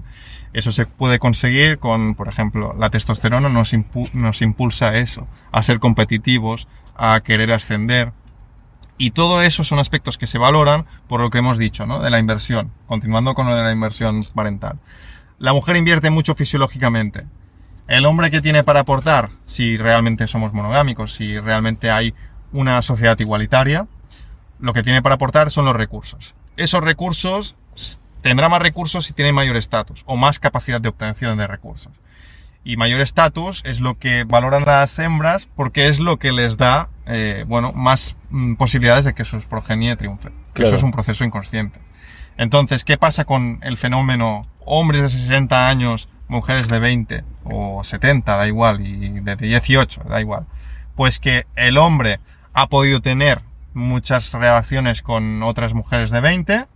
Eso se puede conseguir con, por ejemplo, la testosterona nos, impu- nos impulsa a eso, a ser competitivos, a querer ascender. Y todo eso son aspectos que se valoran por lo que hemos dicho, ¿no? De la inversión. Continuando con lo de la inversión parental. La mujer invierte mucho fisiológicamente. El hombre que tiene para aportar, si realmente somos monogámicos, si realmente hay una sociedad igualitaria, lo que tiene para aportar son los recursos. Esos recursos tendrá más recursos si tiene mayor estatus o más capacidad de obtención de recursos. Y mayor estatus es lo que valoran las hembras porque es lo que les da, eh, bueno, más mm, posibilidades de que sus progenie triunfen. Claro. Eso es un proceso inconsciente. Entonces, ¿qué pasa con el fenómeno hombres de 60 años, mujeres de 20 o 70, da igual, y de 18, da igual? Pues que el hombre ha podido tener muchas relaciones con otras mujeres de 20,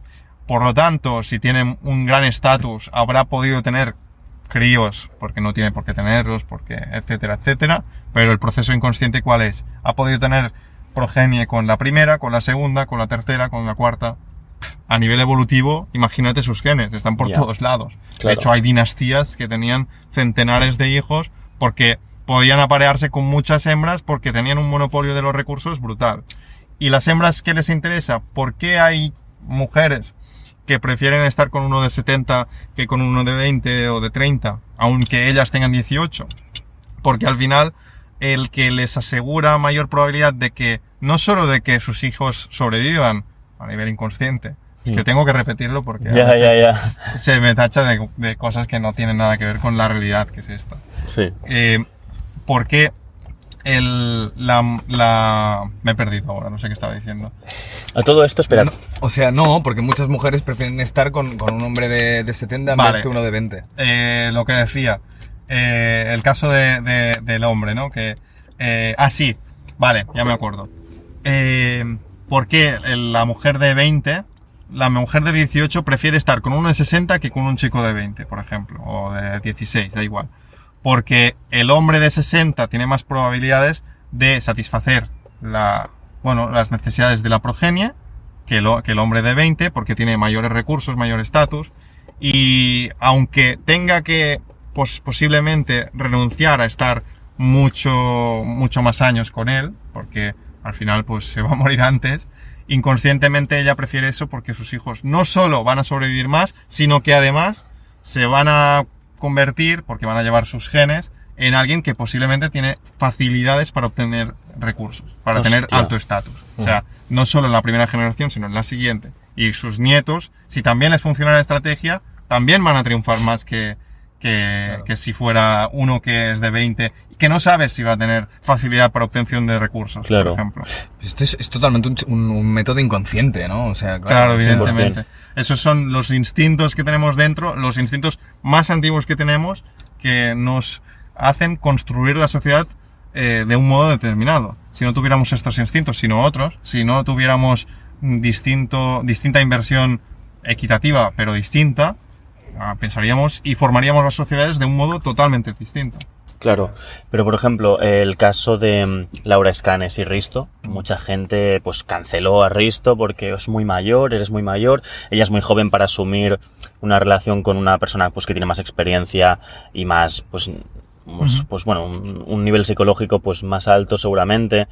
por lo tanto, si tiene un gran estatus, habrá podido tener críos, porque no tiene por qué tenerlos, porque, etcétera, etcétera, pero el proceso inconsciente ¿cuál es? Ha podido tener progenie con la primera, con la segunda, con la tercera, con la cuarta. A nivel evolutivo, imagínate sus genes, están por todos lados. Claro. De hecho, hay dinastías que tenían centenares de hijos porque podían aparearse con muchas hembras porque tenían un monopolio de los recursos brutal. Y las hembras, ¿qué les interesa? ¿Por qué hay mujeres que prefieren estar con uno de 70 que con uno de 20 o de 30, aunque ellas tengan 18? Porque al final el que les asegura mayor probabilidad de que, no solo de que sus hijos sobrevivan a nivel inconsciente, es que tengo que repetirlo porque veces ya, ya. se me tacha de, de cosas que no tienen nada que ver con la realidad que es esta. Sí. Eh, porque el, la, la... Me he perdido ahora, no sé qué estaba diciendo. A todo esto, espera. No, o sea, no, porque muchas mujeres prefieren estar con, con un hombre de, de 70 en Vale. vez que uno de 20. Eh, lo que decía, eh, el caso de- de- del hombre, ¿no? Que, eh, ah, sí, vale, ya me acuerdo. Eh, ¿Por qué la mujer de 20, la mujer de 18 prefiere estar con uno de 60 que con un chico de 20, por ejemplo, o de 16, da igual? Porque el hombre de 60 tiene más probabilidades de satisfacer la, bueno, las necesidades de la progenie que, el hombre de 20, porque tiene mayores recursos, mayor estatus, y aunque tenga que pos- posiblemente renunciar a estar mucho, mucho más años con él, porque al final pues se va a morir antes, inconscientemente ella prefiere eso porque sus hijos no solo van a sobrevivir más, sino que además se van a convertir, porque van a llevar sus genes, en alguien que posiblemente tiene facilidades para obtener recursos, para tener alto estatus. O sea, no solo en la primera generación, sino en la siguiente. Y sus nietos, si también les funciona la estrategia, también van a triunfar más que, que, que si fuera uno que es de 20 y que no sabe si va a tener facilidad para obtención de recursos, Claro. por ejemplo. Esto es, es totalmente un, un- un método inconsciente, ¿no? O sea, Claro, claro. evidentemente. Esos son los instintos que tenemos dentro, los instintos más antiguos que tenemos, que nos hacen construir la sociedad eh, de un modo determinado. Si no tuviéramos estos instintos, sino otros, si no tuviéramos distinto, distinta inversión equitativa, pero distinta, ah, pensaríamos y formaríamos las sociedades de un modo totalmente distinto. Claro, pero por ejemplo, el caso de mm, Laura Escanes y Risto, mucha gente pues canceló a Risto porque es muy mayor, eres muy mayor, ella es muy joven para asumir una relación con una persona pues que tiene más experiencia y más pues pues, pues, bueno, un, un nivel psicológico pues más alto seguramente.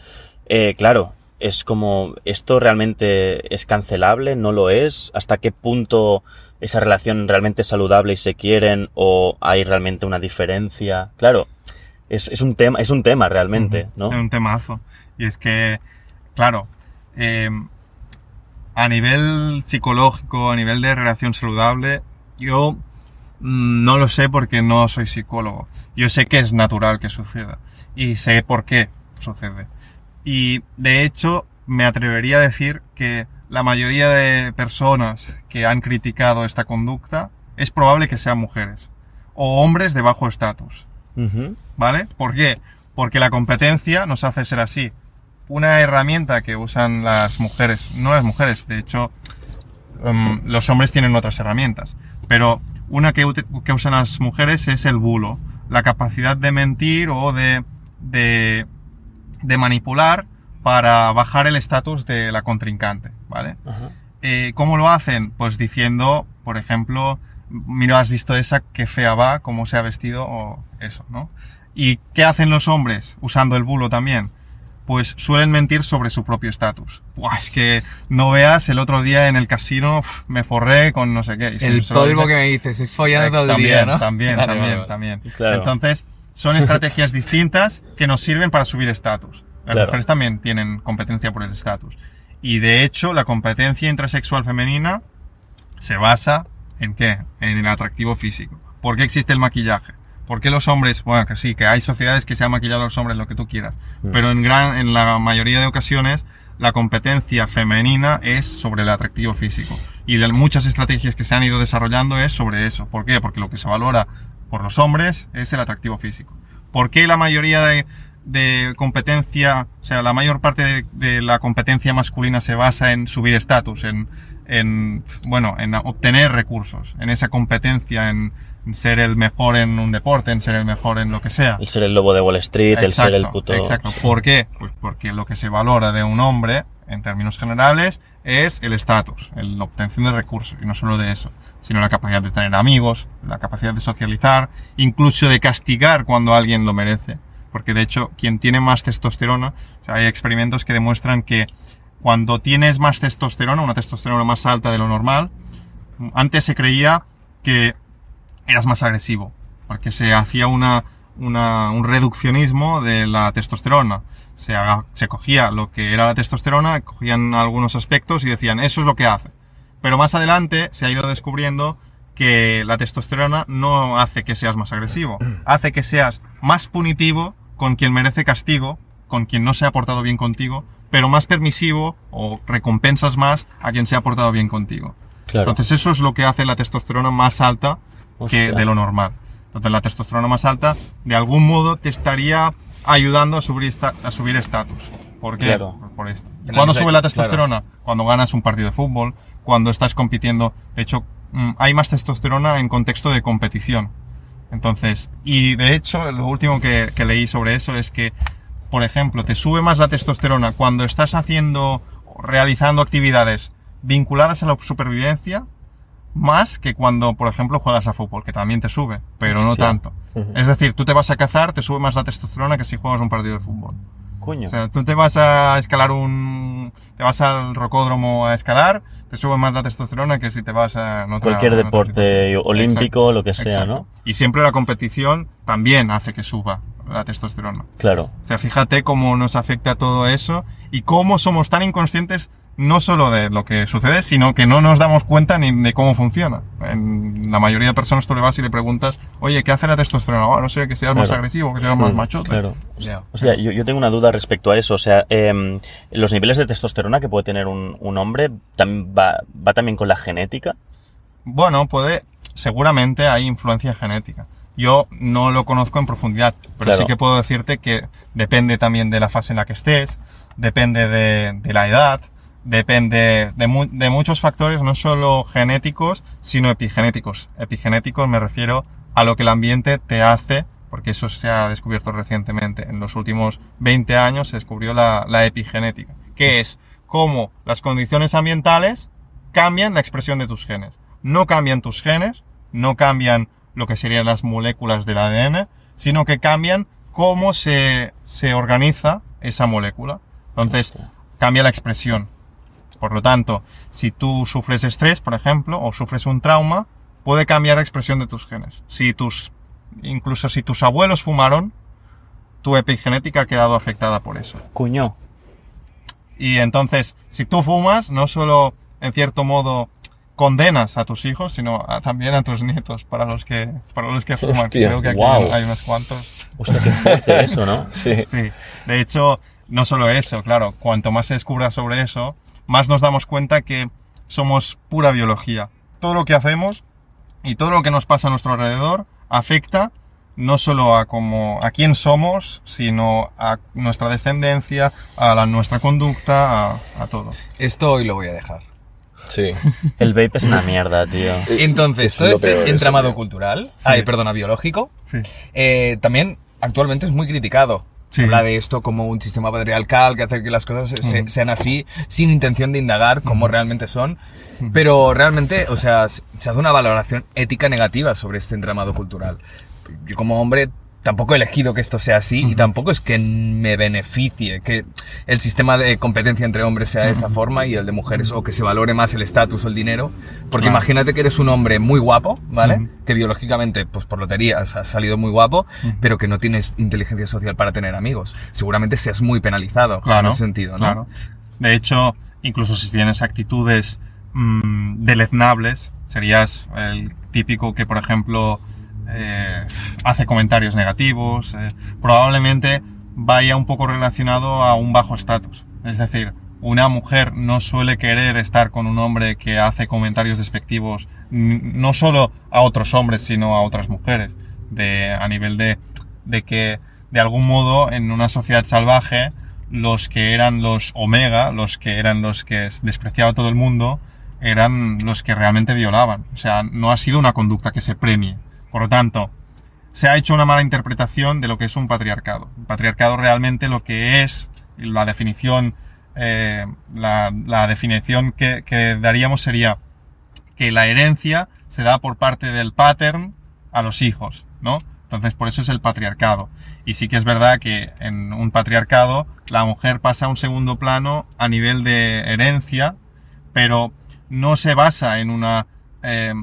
Eh, claro, es como esto realmente es cancelable, no lo es, hasta qué punto esa relación realmente es saludable y se quieren o hay realmente una diferencia. Claro, es, es un tema, es un tema realmente, ¿no? Es un temazo. Y es que, claro, eh, a nivel psicológico, a nivel de relación saludable, yo mm, no lo sé porque no soy psicólogo. Yo sé que es natural que suceda. Y sé por qué sucede. Y de hecho, me atrevería a decir que la mayoría de personas que han criticado esta conducta es probable que sean mujeres. O hombres de bajo estatus. ¿Vale? ¿Por qué? Porque la competencia nos hace ser así. Una herramienta que usan las mujeres, no las mujeres, de hecho, em, los hombres tienen otras herramientas, pero una que, usan las mujeres es el bulo, la capacidad de mentir o de, de, de manipular para bajar el estatus de la contrincante, ¿vale? Eh, ¿Cómo lo hacen? Pues diciendo, por ejemplo, mira, has visto esa, qué fea va, cómo se ha vestido, o eso, ¿no? ¿Y qué hacen los hombres usando el bulo también? Pues suelen mentir sobre su propio estatus. Buah, es que no veas, el otro día en el casino me forré con no sé qué. Y El polvo que me dices, es follando eh, todo el también, día, ¿no? También, [laughs] Vale, también, vale. también. Claro. Entonces, son estrategias distintas que nos sirven para subir estatus. Las Claro. mujeres también tienen competencia por el estatus. Y de hecho, la competencia intrasexual femenina se basa en qué? En el atractivo físico. ¿Por qué existe el maquillaje? ¿Por qué los hombres? Bueno, que sí, que hay sociedades que se han maquillado a los hombres lo que tú quieras. Mm. Pero en, gran, en la mayoría de ocasiones, la competencia femenina es sobre el atractivo físico. Y de muchas estrategias que se han ido desarrollando es sobre eso. ¿Por qué? Porque lo que se valora por los hombres es el atractivo físico. ¿Por qué la mayoría de, de competencia, o sea, la mayor parte de, de la competencia masculina se basa en subir estatus, en, en, bueno, en obtener recursos, en esa competencia, en, en ser el mejor en un deporte, en ser el mejor en lo que sea? El ser el lobo de Wall Street, el ser el Exacto, puto... Exacto. ¿Por qué? Pues porque lo que se valora de un hombre, en términos generales, es el estatus, la obtención de recursos, y no solo de eso, sino la capacidad de tener amigos, la capacidad de socializar, incluso de castigar cuando alguien lo merece. Porque de hecho, quien tiene más testosterona, o sea, hay experimentos que demuestran que cuando tienes más testosterona, una testosterona más alta de lo normal, antes se creía que eras más agresivo, porque se hacía una, un reduccionismo de la testosterona. Se, haga- se cogía lo que era la testosterona, cogían algunos aspectos y decían, eso es lo que hace. Pero más adelante se ha ido descubriendo que la testosterona no hace que seas más agresivo, hace que seas más punitivo con quien merece castigo, con quien no se ha portado bien contigo, pero más permisivo o recompensas más a quien se ha portado bien contigo. Claro. Entonces eso es lo que hace la testosterona más alta que de lo normal. Entonces la testosterona más alta de algún modo te estaría ayudando a subir esta- a subir estatus. ¿Por qué? Claro. Por, por esto. En la ¿Cuándo sube la claro. testosterona? Cuando ganas un partido de fútbol, cuando estás compitiendo. De hecho, mm, hay más testosterona en contexto de competición. Entonces, y de hecho, lo último que, que leí sobre eso es que, por ejemplo, te sube más la testosterona cuando estás haciendo, realizando actividades vinculadas a la supervivencia, más que cuando, por ejemplo, juegas a fútbol, que también te sube, pero no Hostia. tanto. Es decir, tú te vas a cazar, te sube más la testosterona que si juegas un partido de fútbol. Coño. O sea, tú te vas a escalar un... Te vas al rocódromo a escalar, te sube más la testosterona que si te vas a... otra- Cualquier deporte olímpico, lo que sea, exacto. ¿no? Y siempre la competición también hace que suba la testosterona. Claro. O sea, fíjate cómo nos afecta todo eso y cómo somos tan inconscientes no solo de lo que sucede, sino que no nos damos cuenta ni de cómo funciona. En la mayoría de personas tú le vas y le preguntas, oye, ¿qué hace la testosterona? Oh, no sé, que seas más agresivo, que seas más machote. Claro. O sea, yo, yo tengo una duda respecto a eso. O sea, em, los niveles de testosterona que puede tener un, un hombre va, va también con la genética. Bueno, puede, seguramente hay influencia genética. Yo no lo conozco en profundidad, pero Claro. sí que puedo decirte que depende también de la fase en la que estés, depende de, de la edad, depende de, mu- de muchos factores, no solo genéticos, sino epigenéticos. Epigenéticos me refiero a lo que el ambiente te hace, porque eso se ha descubierto recientemente. En los últimos 20 años se descubrió la, la epigenética, que es cómo las condiciones ambientales cambian la expresión de tus genes. No cambian tus genes, no cambian lo que serían las moléculas del ADN, sino que cambian cómo se, se organiza esa molécula. Entonces, Hostia. cambia la expresión. Por lo tanto, si tú sufres estrés, por ejemplo, o sufres un trauma, puede cambiar la expresión de tus genes. Si tus, incluso si tus abuelos fumaron, tu epigenética ha quedado afectada por eso. Cuño. Y entonces, si tú fumas, no solo en cierto modo condenas a tus hijos, sino a- también a tus nietos, para los que, para los que fuman. Hostia, Creo que aquí guau. hay unos cuantos. Hostia, qué fuerte eso, ¿no? [laughs] Sí. Sí, de hecho, no solo eso, claro, cuanto más se descubra sobre eso, más nos damos cuenta que somos pura biología. Todo lo que hacemos y todo lo que nos pasa a nuestro alrededor afecta no solo a como a quién somos, sino a nuestra descendencia, a la, nuestra conducta, a, a todo. Esto hoy lo voy a dejar. Sí. [laughs] El vape es una mierda, tío. Entonces, Es todo este peor, entramado cultural, ay, perdona, biológico, Sí. eh, también actualmente es muy criticado. Sí. Se habla de esto como un sistema patriarcal que hace que las cosas se- sean así, sin intención de indagar cómo realmente son. Pero realmente, o sea, se se hace una valoración ética negativa sobre este entramado cultural. Yo como hombre tampoco he elegido que esto sea así y tampoco es que me beneficie que el sistema de competencia entre hombres sea de esta forma y el de mujeres o que se valore más el estatus o el dinero. Porque Claro. imagínate que eres un hombre muy guapo, ¿vale? Que biológicamente, pues por lotería, has, has salido muy guapo, pero que no tienes inteligencia social para tener amigos. Seguramente seas muy penalizado en Claro, ese sentido, ¿no? claro. De hecho, incluso si tienes actitudes mm, deleznables, serías el típico que, por ejemplo, eh, hace comentarios negativos, eh, probablemente vaya un poco relacionado a un bajo estatus. Es decir, una mujer no suele querer estar con un hombre que hace comentarios despectivos no solo a otros hombres, sino a otras mujeres. De, a nivel de, de que, de algún modo, en una sociedad salvaje, los que eran los omega, los que eran los que despreciaba a todo el mundo, eran los que realmente violaban. O sea, no ha sido una conducta que se premie. Por lo tanto, se ha hecho una mala interpretación de lo que es un patriarcado. Un patriarcado realmente lo que es, la definición, eh, la, definición que, que daríamos sería que la herencia se da por parte del pattern a los hijos, ¿no? Entonces, por eso es el patriarcado. Y sí que es verdad que en un patriarcado la mujer pasa a un segundo plano a nivel de herencia, pero no se basa en una, eh,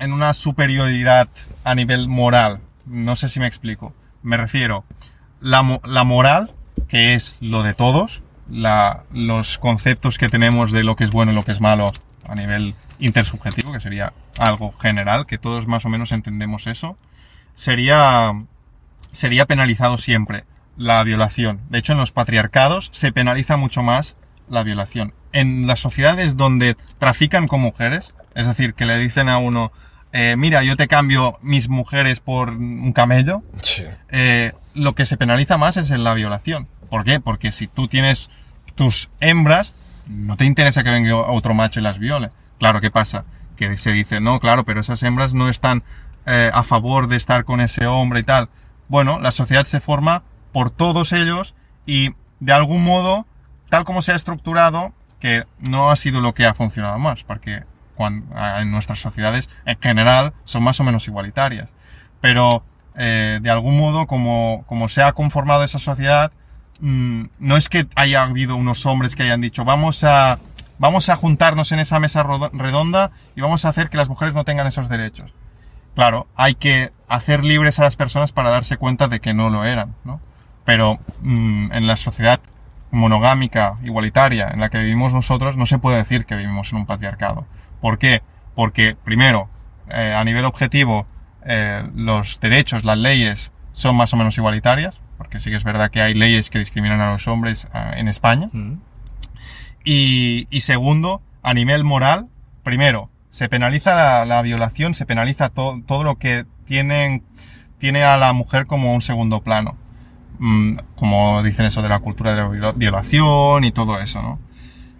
en una superioridad a nivel moral. No sé si me explico. Me refiero, la, la moral, que es lo de todos, los conceptos que tenemos de lo que es bueno y lo que es malo a nivel intersubjetivo, que sería algo general, que todos más o menos entendemos eso, sería, sería penalizado siempre la violación. De hecho, en los patriarcados se penaliza mucho más la violación. En las sociedades donde trafican con mujeres, es decir, que le dicen a uno, eh, mira, yo te cambio mis mujeres por un camello, Sí. eh, lo que se penaliza más es en la violación. ¿Por qué? Porque si tú tienes tus hembras, no te interesa que venga otro macho y las viole. Claro, ¿qué pasa? Que se dice, no, claro, pero esas hembras no están eh, a favor de estar con ese hombre y tal. Bueno, la sociedad se forma por todos ellos y de algún modo, tal como se ha estructurado, que no ha sido lo que ha funcionado más, porque cuan- en nuestras sociedades en general son más o menos igualitarias. Pero eh, de algún modo, como, como se ha conformado esa sociedad, mm, no es que haya habido unos hombres que hayan dicho, vamos a, vamos a juntarnos en esa mesa redonda y vamos a hacer que las mujeres no tengan esos derechos. Claro, hay que hacer libres a las personas para darse cuenta de que no lo eran, ¿no? Pero mm, en la sociedad monogámica, igualitaria, en la que vivimos nosotros, no se puede decir que vivimos en un patriarcado. ¿Por qué? Porque, primero, eh, a nivel objetivo, eh, los derechos, las leyes son más o menos igualitarias, porque sí que es verdad que hay leyes que discriminan a los hombres ah, en España. Mm. Y, y segundo, a nivel moral, primero, se penaliza la, la violación, se penaliza to- todo lo que tienen, tiene a la mujer como un segundo plano. Mm, como dicen eso de la cultura de la viola- violación y todo eso, ¿no?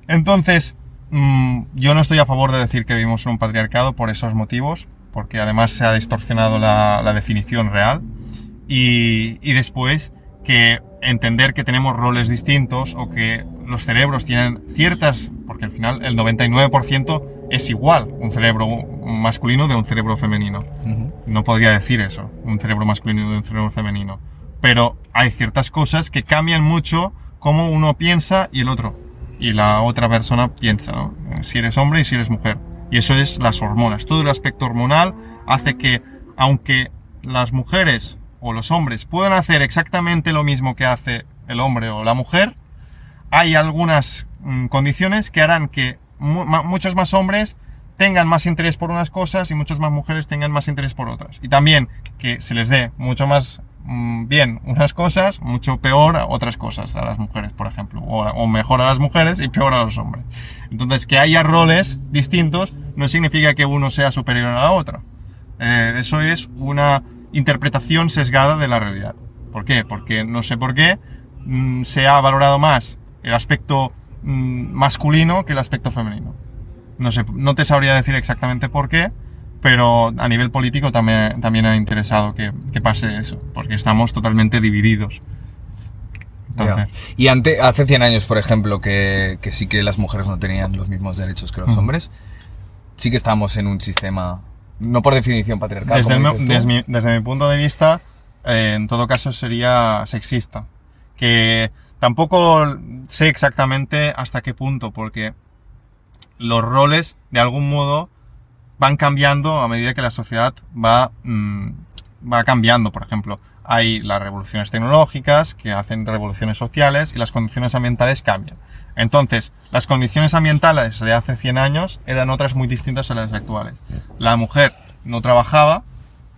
Entonces, mm, yo no estoy a favor de decir que vivimos en un patriarcado por esos motivos, porque además se ha distorsionado la, la definición real. Y, y después que entender que tenemos roles distintos o que los cerebros tienen ciertas, porque al final el 99% es igual un cerebro masculino de un cerebro femenino. No podría decir eso, un cerebro masculino de un cerebro femenino. Pero hay ciertas cosas que cambian mucho cómo uno piensa y el otro. Y la otra persona piensa, ¿no? Si eres hombre y si eres mujer. Y eso es las hormonas. Todo el aspecto hormonal hace que, aunque las mujeres o los hombres puedan hacer exactamente lo mismo que hace el hombre o la mujer, hay algunas mm, condiciones que harán que muchos más hombres tengan más interés por unas cosas y muchas más mujeres tengan más interés por otras. Y también que se les dé mucho más bien unas cosas, mucho peor a otras cosas a las mujeres, por ejemplo. O, o mejor a las mujeres y peor a los hombres. Entonces, que haya roles distintos no significa que uno sea superior a la otra. Eh, eso es una interpretación sesgada de la realidad. ¿Por qué? Porque no sé por qué mm, se ha valorado más el aspecto mm, masculino que el aspecto femenino. No sé, no te sabría decir exactamente por qué, pero a nivel político también, también ha interesado que, que pase eso, porque estamos totalmente divididos. Entonces. Y ante, hace 100 años, por ejemplo, que, que sí que las mujeres no tenían los mismos derechos que los hombres, sí que estamos en un sistema, no por definición patriarcal. desde, el desde mi, desde mi punto de vista, eh, en todo caso sería sexista. Que tampoco sé exactamente hasta qué punto, porque los roles, de algún modo, van cambiando a medida que la sociedad va, mm, va cambiando. Por ejemplo, hay las revoluciones tecnológicas que hacen revoluciones sociales y las condiciones ambientales cambian. Entonces, las condiciones ambientales de hace 100 años eran otras muy distintas a las actuales. La mujer no trabajaba,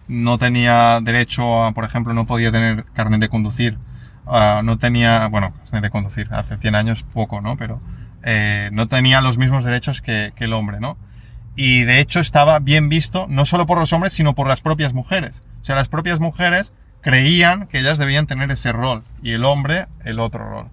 no tenía derecho a, por ejemplo, no podía tener carnet de conducir, ah, no tenía, bueno, carnet de conducir, hace 100 años poco, ¿no? Pero eh, no tenía los mismos derechos que, que el hombre, ¿no? Y de hecho estaba bien visto, no solo por los hombres, sino por las propias mujeres. O sea, las propias mujeres creían que ellas debían tener ese rol y el hombre el otro rol.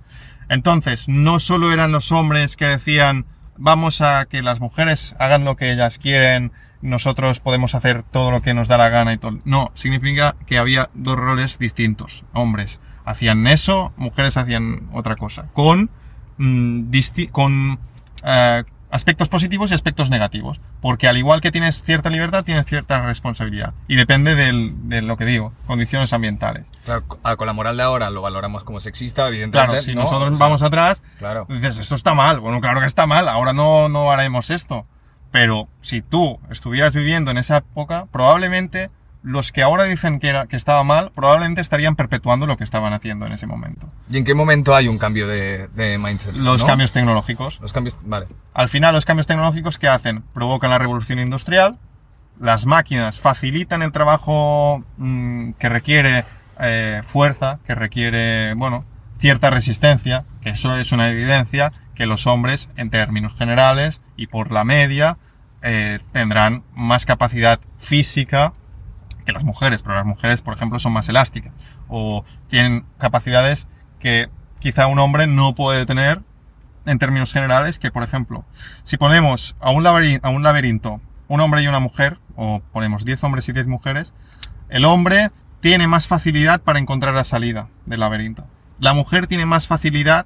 Entonces, no solo eran los hombres que decían, vamos a que las mujeres hagan lo que ellas quieren, nosotros podemos hacer todo lo que nos da la gana y todo. No, significa que había dos roles distintos. Hombres hacían eso, mujeres hacían otra cosa. Con, mm, con eh, aspectos positivos y aspectos negativos. Porque al igual que tienes cierta libertad, tienes cierta responsabilidad. Y depende del- de lo que digo, condiciones ambientales. Claro, co- con la moral de ahora lo valoramos como sexista, evidentemente. Claro, si ¿no? nosotros O sea, vamos atrás, Claro. dices, esto está mal. Bueno, claro que está mal, ahora no, no haremos esto. Pero si tú estuvieras viviendo en esa época, probablemente los que ahora dicen que, era, que estaba mal, probablemente estarían perpetuando lo que estaban haciendo en ese momento. ¿Y en qué momento hay un cambio de, de mindset? Los no? cambios tecnológicos. Los cambios, vale. Al final, los cambios tecnológicos que hacen provocan la revolución industrial, las máquinas facilitan el trabajo mm, que requiere eh, fuerza, que requiere, bueno, cierta resistencia, que eso es una evidencia, que los hombres, en términos generales y por la media, eh, tendrán más capacidad física las mujeres, pero las mujeres, por ejemplo, son más elásticas o tienen capacidades que quizá un hombre no puede tener en términos generales, que por ejemplo, si ponemos a un, laberinto, a un laberinto un hombre y una mujer, o ponemos 10 hombres y 10 mujeres, el hombre tiene más facilidad para encontrar la salida del laberinto. La mujer tiene más facilidad,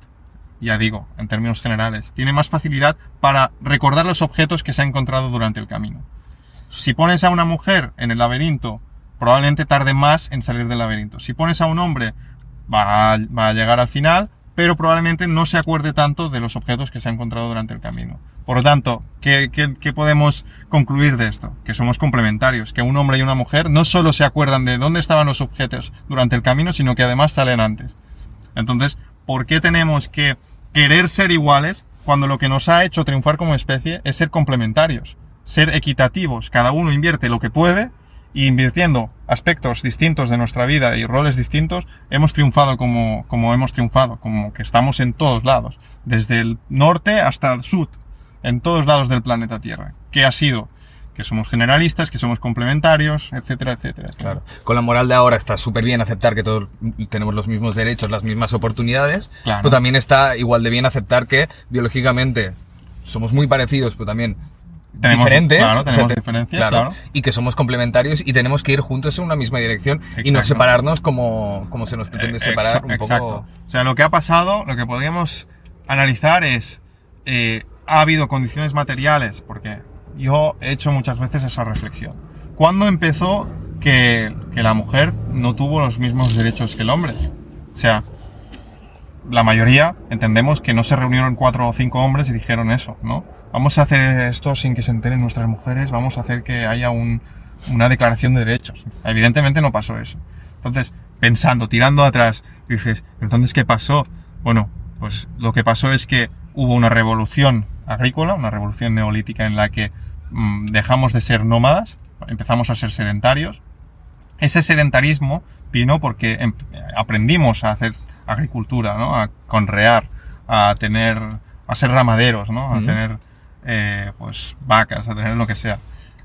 ya digo, en términos generales, tiene más facilidad para recordar los objetos que se ha encontrado durante el camino. Si pones a una mujer en el laberinto, probablemente tarde más en salir del laberinto. Si pones a un hombre, va a, va a llegar al final, pero probablemente no se acuerde tanto de los objetos que se ha encontrado durante el camino. Por lo tanto, ¿qué, qué, qué podemos concluir de esto? Que somos complementarios, que un hombre y una mujer no solo se acuerdan de dónde estaban los objetos durante el camino, sino que además salen antes. Entonces, ¿por qué tenemos que querer ser iguales cuando lo que nos ha hecho triunfar como especie es ser complementarios, ser equitativos? Cada uno invierte lo que puede y invirtiendo aspectos distintos de nuestra vida y roles distintos, hemos triunfado como, como hemos triunfado, como que estamos en todos lados, desde el norte hasta el sur, en todos lados del planeta Tierra. ¿Qué ha sido? Que somos generalistas, que somos complementarios, etcétera, etcétera. Claro. Con la moral de ahora está súper bien aceptar que todos tenemos los mismos derechos, las mismas oportunidades, Claro. pero también está igual de bien aceptar que biológicamente somos muy parecidos, pero también Tenemos- diferentes. claro, tenemos te- diferencias, claro. Y que somos complementarios y tenemos que ir juntos en una misma dirección y no separarnos como, como se nos pretende Eh, separar exa- un exacto. poco. O sea, lo que ha pasado, lo que podríamos analizar es, eh, ha habido condiciones materiales, porque yo he hecho muchas veces esa reflexión. ¿Cuándo empezó que, que la mujer no tuvo los mismos derechos que el hombre? O sea, la mayoría entendemos que no se reunieron cuatro o cinco hombres y dijeron eso, ¿no? Vamos a hacer esto sin que se enteren nuestras mujeres, vamos a hacer que haya un- una declaración de derechos. Evidentemente no pasó eso. Entonces, pensando, tirando atrás, dices, entonces, ¿qué pasó? Bueno, pues lo que pasó es que hubo una revolución agrícola, una revolución neolítica en la que mm, dejamos de ser nómadas, empezamos a ser sedentarios. Ese sedentarismo vino porque em- aprendimos a hacer agricultura, ¿no? A conrear, a tener, a ser ramaderos, ¿no? A Ujú. tener, eh, pues, vacas, a tener lo que sea.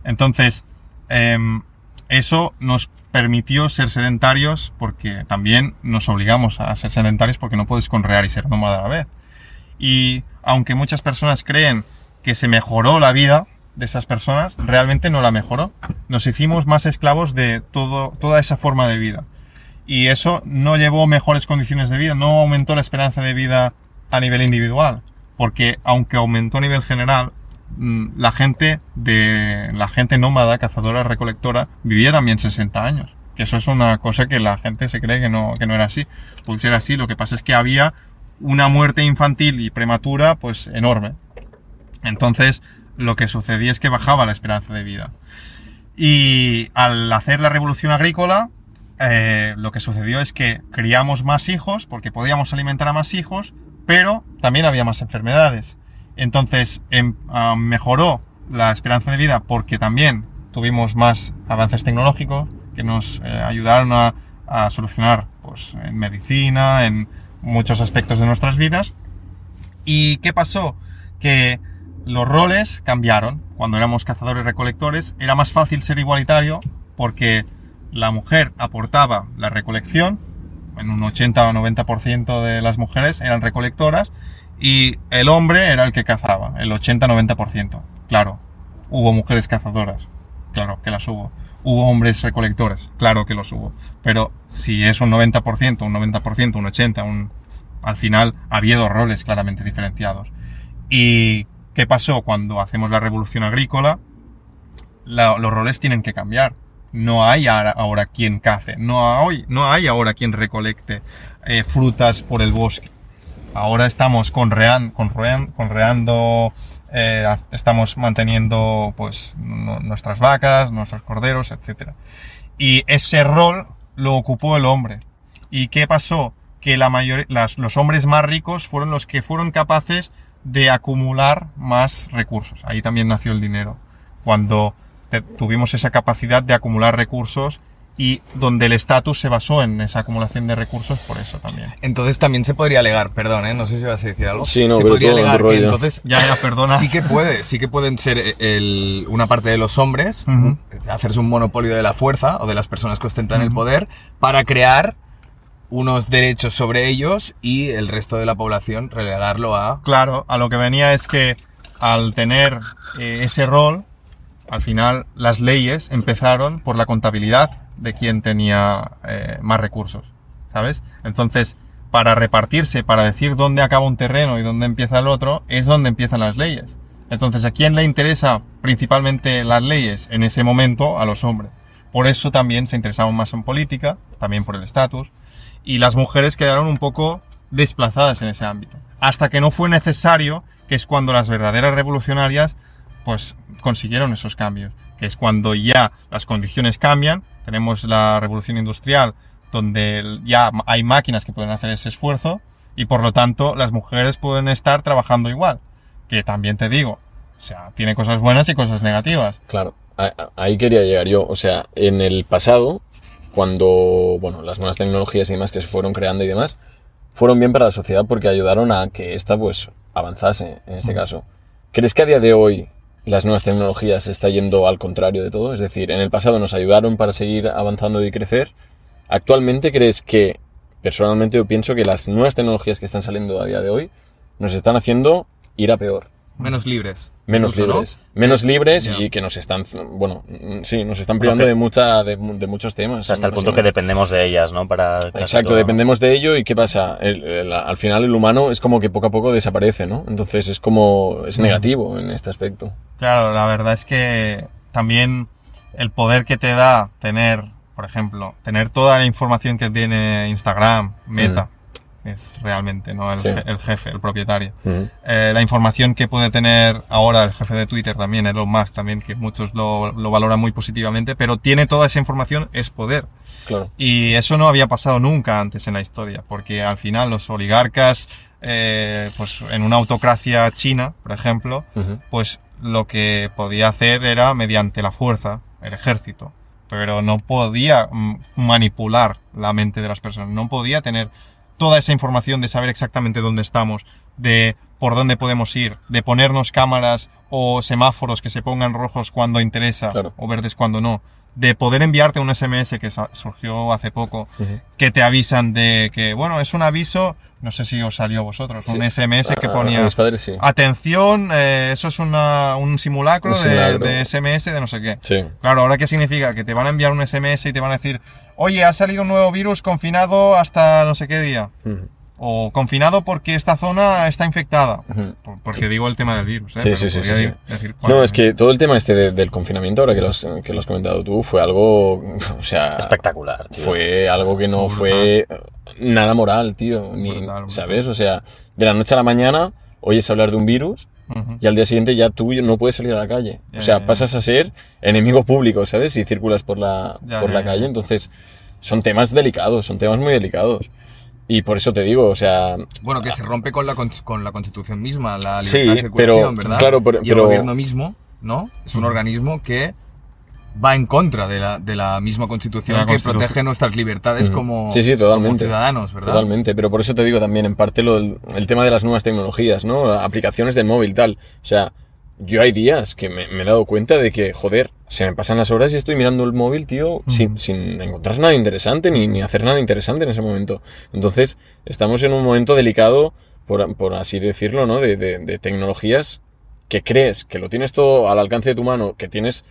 Entonces, em, eso nos permitió ser sedentarios porque también nos obligamos a ser sedentarios porque no puedes conrear y ser nómada a la vez. Y aunque muchas personas creen que se mejoró la vida de esas personas, realmente no la mejoró. Nos hicimos más esclavos de todo, toda esa forma de vida. Y eso no llevó mejores condiciones de vida, no aumentó la esperanza de vida a nivel individual. Porque aunque aumentó a nivel general, mm, la gente de la gente nómada, cazadora, recolectora, vivía también 60 años. Que eso es una cosa que la gente se cree que no, que no era así. Puede ser así, lo que pasa es que había una muerte infantil y prematura, pues enorme. Entonces, lo que sucedía es que bajaba la esperanza de vida. Y al hacer la revolución agrícola, eh, lo que sucedió es que criamos más hijos, porque podíamos alimentar a más hijos, pero también había más enfermedades. Entonces, em- ah, mejoró la esperanza de vida porque también tuvimos más avances tecnológicos que nos eh, ayudaron a, a solucionar pues, en medicina, en muchos aspectos de nuestras vidas. ¿Y qué pasó? Que los roles cambiaron. Cuando éramos cazadores recolectores era más fácil ser igualitario porque la mujer aportaba la recolección, en un 80 o 90% de las mujeres eran recolectoras y el hombre era el que cazaba, el 80-90%. Claro, hubo mujeres cazadoras, claro que las hubo. Hubo hombres recolectores, claro que los hubo. Pero si es un 90%, un 90%, un 80%, un... al final ha habido roles claramente diferenciados. ¿Y qué pasó cuando hacemos la revolución agrícola? La- los roles tienen que cambiar. No hay ahora, quien cace, no hay, no hay ahora quien recolecte eh, frutas por el bosque. Ahora estamos conrean- conreando, eh, estamos manteniendo pues nu- nuestras vacas, nuestros corderos, etc. Y ese rol lo ocupó el hombre. ¿Y qué pasó? Que la mayor, los hombres más ricos fueron los que fueron capaces de acumular más recursos. Ahí también nació el dinero. Cuando tuvimos esa capacidad de acumular recursos y donde el estatus se basó en esa acumulación de recursos por eso también. Entonces también se podría alegar, perdón, ¿eh? no sé si vas a decir algo. Sí, no, se pero podría alegar que rollo. entonces Ya, ya, perdona. sí que puede, sí que pueden ser eh, el- una parte de los hombres, hacerse un monopolio de la fuerza o de las personas que ostentan el poder para crear unos derechos sobre ellos y el resto de la población relegarlo a... Claro, a lo que venía es que al tener eh, ese rol, al final las leyes empezaron por la contabilidad de quien tenía eh, más recursos, ¿sabes? Entonces, para repartirse, para decir dónde acaba un terreno y dónde empieza el otro, es donde empiezan las leyes. Entonces, ¿a quién le interesa principalmente las leyes en ese momento? A los hombres. Por eso también se interesaban más en política, también por el estatus, y las mujeres quedaron un poco desplazadas en ese ámbito. Hasta que no fue necesario, que es cuando las verdaderas revolucionarias pues consiguieron esos cambios, que es cuando ya las condiciones cambian, tenemos la revolución industrial donde ya hay máquinas que pueden hacer ese esfuerzo y por lo tanto las mujeres pueden estar trabajando igual, que también te digo, o sea, tiene cosas buenas y cosas negativas. Claro, ahí quería llegar yo. O sea, en el pasado, cuando, bueno, las nuevas tecnologías y demás que se fueron creando y demás, fueron bien para la sociedad porque ayudaron a que ésta, pues, avanzase, en este caso. ¿Crees que a día de hoy las nuevas tecnologías está yendo al contrario de todo? Es decir, en el pasado nos ayudaron para seguir avanzando y crecer. ¿Actualmente crees que, personalmente yo pienso que las nuevas tecnologías que están saliendo a día de hoy nos están haciendo ir a peor? Menos libres. Menos incluso, ¿no? libres. Menos Sí, libres y que nos están, bueno, mm, sí, nos están privando de, mucha, de, de muchos temas. O sea, hasta el punto que dependemos de ellas, ¿no? Para Exacto, todo. dependemos de ello y ¿qué pasa? El- el- al final el humano es como que poco a poco desaparece, ¿no? Entonces es como, es negativo en este aspecto. Claro, la verdad es que también el poder que te da tener, por ejemplo, tener toda la información que tiene Instagram, Meta, es realmente, ¿no? El, Sí. el jefe, el propietario. Ujú. Eh, la información que puede tener ahora el jefe de Twitter también, Elon Musk también, que muchos lo, lo valoran muy positivamente, pero tiene toda esa información, es poder. Claro. Y eso no había pasado nunca antes en la historia, porque al final los oligarcas, eh, pues en una autocracia china, por ejemplo, Ujú. pues lo que podía hacer era mediante la fuerza, el ejército, pero no podía manipular la mente de las personas, no podía tener toda esa información de saber exactamente dónde estamos, de por dónde podemos ir, de ponernos cámaras o semáforos que se pongan rojos cuando interesa Claro. o verdes cuando no, de poder enviarte un SMS que surgió hace poco, que te avisan de que, bueno, es un aviso, no sé si os salió a vosotros, un. SMS que A- a ponía... mis padres sí. Atención, eh, eso es una- un simulacro, Un de-. De, SMS de no sé qué. Sí. Claro, ¿ahora qué significa? Que te van a enviar un SMS y te van a decir, oye, ha salido un nuevo virus confinado hasta no sé qué día. Ujú. O confinado porque esta zona está infectada. Porque digo el tema del virus, ¿eh? Sí, Pero sí, sí, sí, ir- sí. decir No, es que todo el tema este de- del confinamiento, ahora que lo, has, que lo has comentado tú, fue algo, o sea... Espectacular, tío. Fue algo que no Brutal. fue nada moral, tío. Ni, Brutal, brutal. ¿Sabes? O sea, de la noche a la mañana oyes hablar de un virus Ujú. y al día siguiente ya tú no puedes salir a la calle. Ya, o sea, ya. pasas a ser enemigo público, ¿sabes? Si circulas por la, Ya, por la calle. Entonces, son temas delicados, son temas muy delicados. Y por eso te digo, o sea, Bueno, que se rompe con la, con, la Constitución misma, la Sí, libertad de pero- circulación, ¿verdad? claro, pero- y el pero- gobierno mismo, ¿no? Es un organismo que va en contra de la, de la misma Constitución la que Constitución. protege nuestras libertades Mm. como, Sí, sí, totalmente. como ciudadanos, ¿verdad? Totalmente, pero por eso te digo también en parte lo, del- el tema de las nuevas tecnologías, ¿no? Aplicaciones del móvil, tal. O sea, yo hay días que me, me he dado cuenta de que, joder, se me pasan las horas y estoy mirando el móvil, tío, sin, sin encontrar nada interesante ni, ni hacer nada interesante en ese momento. Entonces, estamos en un momento delicado, por, por así decirlo, ¿no? De, de- de tecnologías que crees que lo tienes todo al alcance de tu mano, que tienes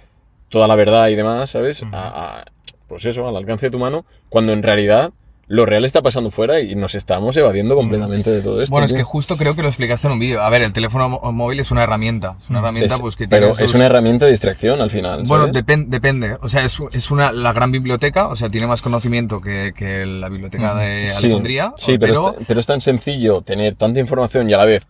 toda la verdad y demás, ¿sabes? A- a- pues eso, al alcance de tu mano, cuando en realidad lo real está pasando fuera y nos estamos evadiendo completamente de todo esto. Bueno, es que justo creo que lo explicaste en un vídeo. A ver, el teléfono móvil es una herramienta. Es una herramienta Es- pues que pero tiene es una herramienta de distracción al final. Bueno, depende. O sea, es, es una, la gran biblioteca, o sea, tiene más conocimiento que, que la biblioteca de Sí, Alejandría. sí, o- pero, es, ta- pero es tan sencillo tener tanta información y a la vez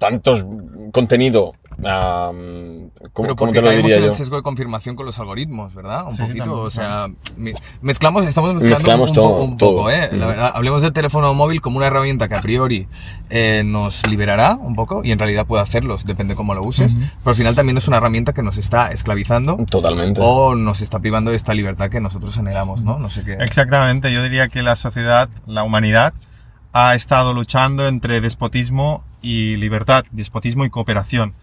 tantos contenido am, ¿cómo, Pero cómo porque te lo caemos diría en yo? el sesgo de confirmación con los algoritmos, ¿verdad? Un Sí, poquito, también, o sea, me- mezclamos, estamos mezclando Mezclamos un, todo, un todo. poco, ¿eh? La Ujú. verdad, hablemos del teléfono móvil como una herramienta que a priori eh, nos liberará un poco y en realidad puede hacerlos, depende cómo lo uses, pero al final también es una herramienta que nos está esclavizando Totalmente. o nos está privando de esta libertad que nosotros anhelamos, ¿no? No sé qué. Exactamente, yo diría que la sociedad, la humanidad, ha estado luchando entre despotismo y libertad, despotismo y cooperación.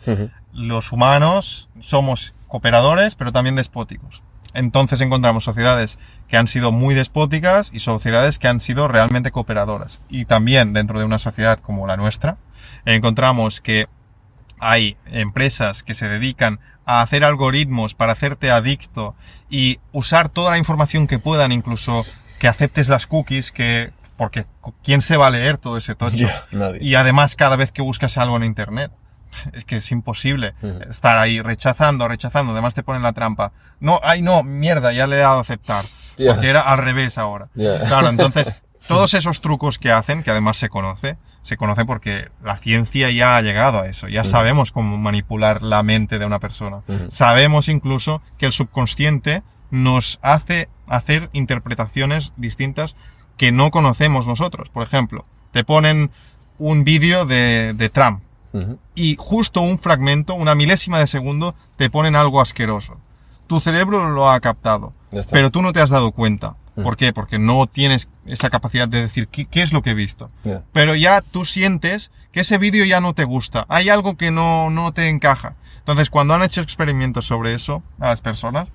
Los humanos somos cooperadores, pero también despóticos. Entonces encontramos sociedades que han sido muy despóticas y sociedades que han sido realmente cooperadoras. Y también dentro de una sociedad como la nuestra, encontramos que hay empresas que se dedican a hacer algoritmos para hacerte adicto y usar toda la información que puedan, incluso que aceptes las cookies, que porque quién se va a leer todo ese tocho. Nadie. Y además cada vez que buscas algo en internet, [laughs] es que es imposible estar ahí rechazando, rechazando, además te ponen la trampa. No, ay no, mierda, ya le he dado a aceptar. Porque era al revés ahora. [laughs] Claro, entonces, todos esos trucos que hacen, que además se conoce, se conoce porque la ciencia ya ha llegado a eso. Ya sabemos cómo manipular la mente de una persona. Sabemos incluso que el subconsciente nos hace hacer interpretaciones distintas que no conocemos nosotros. Por ejemplo, te ponen un vídeo de, de Trump y justo un fragmento, una milésima de segundo, te ponen algo asqueroso. Tu cerebro lo ha captado, pero tú no te has dado cuenta. ¿Por qué? Porque no tienes esa capacidad de decir qué, qué es lo que he visto. Pero ya tú sientes que ese vídeo ya no te gusta. Hay algo que no, no te encaja. Entonces, cuando han hecho experimentos sobre eso a las personas,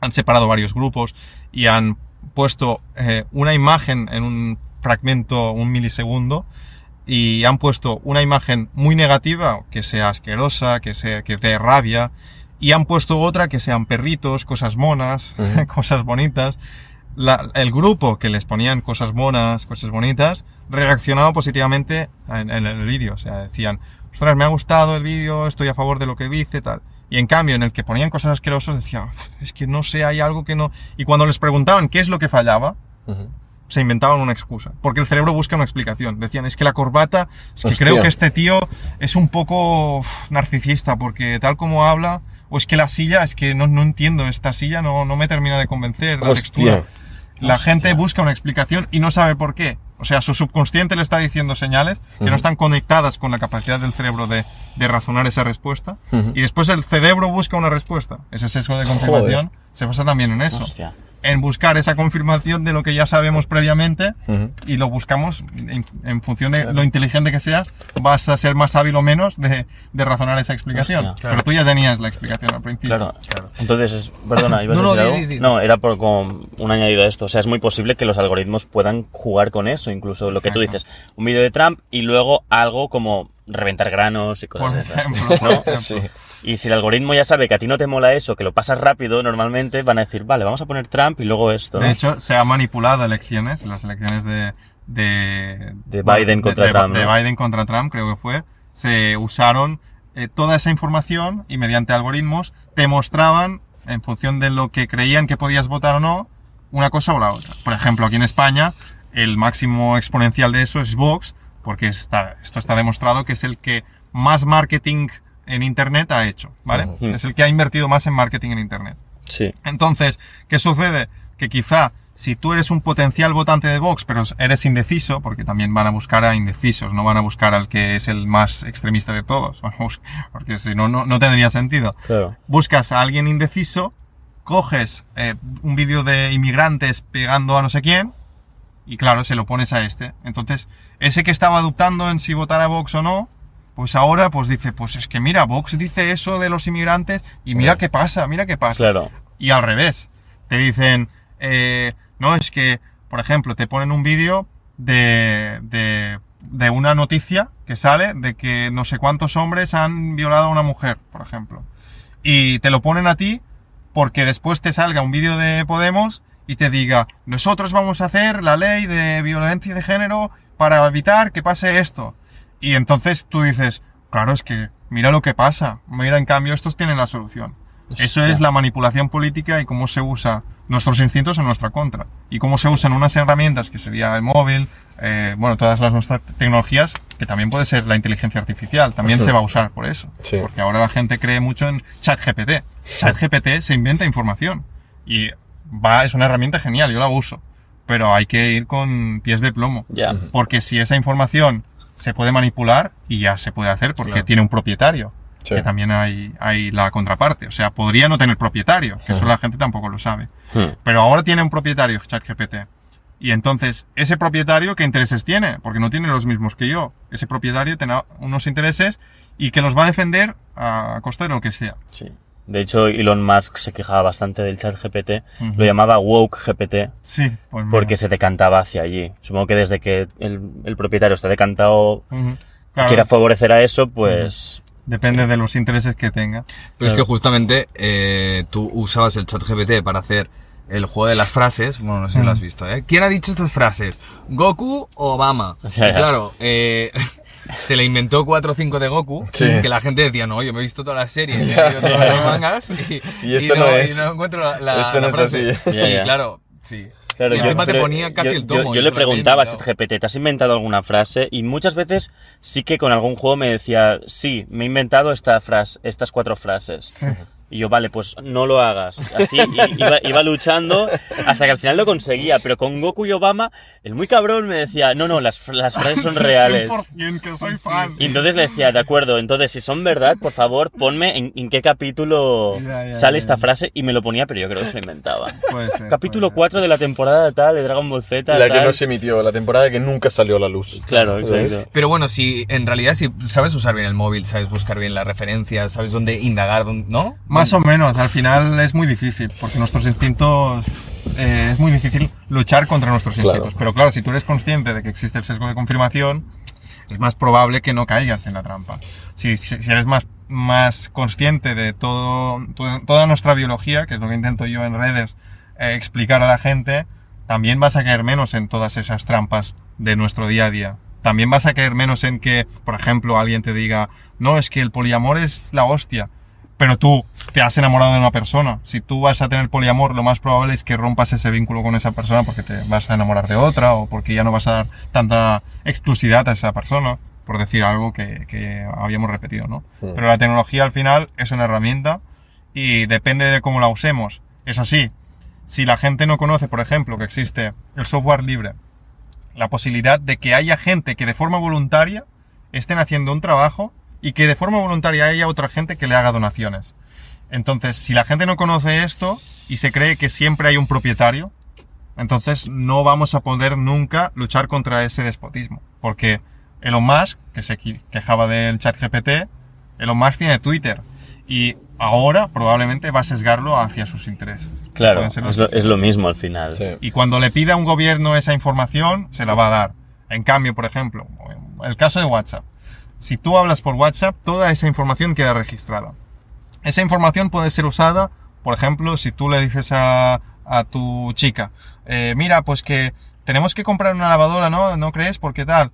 han separado varios grupos y han puesto eh, una imagen en un fragmento, un milisegundo, y han puesto una imagen muy negativa, que sea asquerosa, que sea que dé rabia, y han puesto otra que sean perritos, cosas monas, [laughs] cosas bonitas. La- el grupo que les ponían cosas monas, cosas bonitas, reaccionaba positivamente en, en el vídeo. O sea, decían, ostras, me ha gustado el vídeo, estoy a favor de lo que dice, tal. Y en cambio, en el que ponían cosas asquerosas, decían, "Uf, es que no sé, hay algo que no... Y cuando les preguntaban qué es lo que fallaba, se inventaban una excusa. Porque el cerebro busca una explicación. Decían, es que la corbata, es que Hostia. creo que este tío es un poco uf, narcisista, porque tal como habla, o es que la silla, es que no, no entiendo, esta silla no, no me termina de convencer, la Hostia. textura. La Hostia. gente busca una explicación y no sabe por qué. O sea, su subconsciente le está diciendo señales que no están conectadas con la capacidad del cerebro de, de razonar esa respuesta. Y después el cerebro busca una respuesta. Ese sesgo de confirmación se basa también en eso Hostia. en buscar esa confirmación de lo que ya sabemos previamente y lo buscamos en, en función de Claro. lo inteligente que seas, vas a ser más hábil o menos de, de razonar esa explicación. Hostia, Pero tú ya tenías la explicación al principio. Claro. Entonces, es, perdona, ¿ibas No, a no, decir di, algo? di, di. No, era por como un añadido a esto. O sea, es muy posible que los algoritmos puedan jugar con eso, incluso lo que tú dices, un vídeo de Trump y luego algo como reventar granos y Por cosas de esas. ejemplo. ¿no? por Sí. Y si el algoritmo ya sabe que a ti no te mola eso, que lo pasas rápido, normalmente van a decir, vale, vamos a poner Trump y luego esto. De hecho, se ha manipulado elecciones, las elecciones de... De, De Biden contra de- Trump, de ¿no? Biden contra Trump, creo que fue. Se usaron eh, toda esa información y mediante algoritmos te mostraban, en función de lo que creían que podías votar o no, una cosa o la otra. Por ejemplo, aquí en España, el máximo exponencial de eso es Vox, porque está, esto está demostrado que es el que más marketing en Internet ha hecho, ¿vale? Es el que ha invertido más en marketing en Internet. Sí. Entonces, ¿qué sucede? Que quizá si tú eres un potencial votante de Vox, pero eres indeciso, porque también van a buscar a indecisos, no van a buscar al que es el más extremista de todos, [laughs] porque si no, no, no tendría sentido. Claro. Buscas a alguien indeciso, coges eh, un vídeo de inmigrantes pegando a no sé quién, y claro, se lo pones a este. Entonces, ese que estaba adoptando en si votar a Vox o no, pues ahora pues dice, pues es que mira, Vox dice eso de los inmigrantes y mira qué pasa, mira qué pasa. Claro. Y al revés, te dicen, eh, no, es que, por ejemplo, te ponen un vídeo de, de, de una noticia que sale de que no sé cuántos hombres han violado a una mujer, por ejemplo. Y te lo ponen a ti porque después te salga un vídeo de Podemos y te diga, nosotros vamos a hacer la ley de violencia de género para evitar que pase esto. Y entonces tú dices, claro, es que mira lo que pasa, mira, en cambio estos tienen la solución. Eso es la manipulación política y cómo se usa nuestros instintos en nuestra contra. Y cómo se usan unas herramientas, que sería el móvil, eh, bueno, todas las nuestras tecnologías, que también puede ser la inteligencia artificial, también se va a usar por eso. Sí. Porque ahora la gente cree mucho en ChatGPT. ChatGPT se inventa información y va, es una herramienta genial, yo la uso. Pero hay que ir con pies de plomo. Ya. Porque si esa información se puede manipular y ya se puede hacer porque Claro. tiene un propietario, Sí. que también hay, hay la contraparte. O sea, podría no tener propietario, que eso la gente tampoco lo sabe. Pero ahora tiene un propietario ChatGPT. Y entonces, ese propietario, ¿qué intereses tiene? Porque no tiene los mismos que yo. Ese propietario tiene unos intereses y que los va a defender a costa de lo que sea. Sí. De hecho, Elon Musk se quejaba bastante del chat GPT, lo llamaba woke GPT, Sí, pues porque se decantaba hacia allí. Supongo que desde que el, el propietario está decantado Claro, quiera favorecer a eso, pues... depende de los intereses que tenga. Pero es que justamente eh, tú usabas el chat GPT para hacer el juego de las frases. Bueno, no sé si lo has visto, ¿eh? ¿Quién ha dicho estas frases? ¿Goku o Obama? [laughs] Y ya. claro, eh, se le inventó 4 o 5 de Goku. Sí. Que la gente decía, no, yo me he visto todas las series, me he leído todos los mangas. Y, Y esto no es. y no encuentro la, la- Esto no es así. Y claro, sí. Claro, y yo- te ponía casi yo- el tomo. Yo, le preguntaba a. ChatGPT, ¿te has inventado alguna frase? Y muchas veces sí que con algún juego me decía, sí, me he inventado esta frase, estas cuatro frases. [laughs] Y yo, vale, pues no lo hagas. Así y- [laughs] iba, iba luchando hasta que al final lo conseguía. Pero con Goku y Obama, el muy cabrón me decía, no, no, las, las frases son reales. 100% que soy fan. sí. Y entonces le decía, de acuerdo, entonces si son verdad, por favor, ponme en, en qué capítulo Ya, ya, sale ya. esta frase y me lo ponía, pero yo creo que se lo inventaba. [laughs] Puede ser, Capítulo puede ser. 4 de la temporada tal, de Dragon Ball Z. La que tal. no se emitió, la temporada que nunca salió a la luz. Claro, exacto. Pero bueno, si en realidad si sabes usar bien el móvil, sabes buscar bien las referencias, sabes dónde indagar, dónde- ¿no? Más o menos, al final es muy difícil, porque nuestros instintos, eh, es muy difícil luchar contra nuestros Claro. instintos. Pero claro, si tú eres consciente de que existe el sesgo de confirmación, es más probable que no caigas en la trampa. Si, si, si eres más, más consciente de todo, to- toda nuestra biología, que es lo que intento yo en redes eh, explicar a la gente, también vas a caer menos en todas esas trampas de nuestro día a día. También vas a caer menos en que, por ejemplo, alguien te diga, no, es que el poliamor es la hostia pero tú te has enamorado de una persona. Si tú vas a tener poliamor, lo más probable es que rompas ese vínculo con esa persona porque te vas a enamorar de otra o porque ya no vas a dar tanta exclusividad a esa persona, por decir algo que, que habíamos repetido, ¿no? Pero la tecnología al final es una herramienta y depende de cómo la usemos. Eso sí, si la gente no conoce, por ejemplo, que existe el software libre, la posibilidad de que haya gente que de forma voluntaria estén haciendo un trabajo y que de forma voluntaria haya otra gente que le haga donaciones. Entonces, si la gente no conoce esto y se cree que siempre hay un propietario, entonces no vamos a poder nunca luchar contra ese despotismo. Porque Elon Musk, que se quejaba del chat GPT, Elon Musk tiene Twitter. Y ahora probablemente va a sesgarlo hacia sus intereses. Claro, es lo, que es lo mismo al final. Sí. y cuando le pida a un gobierno esa información, se la va a dar. En cambio, por ejemplo, el caso de WhatsApp. Si tú hablas por WhatsApp, toda esa información queda registrada. Esa información puede ser usada, por ejemplo, si tú le dices a, a tu chica, eh, mira, pues que tenemos que comprar una lavadora, ¿no? ¿No crees? Porque tal.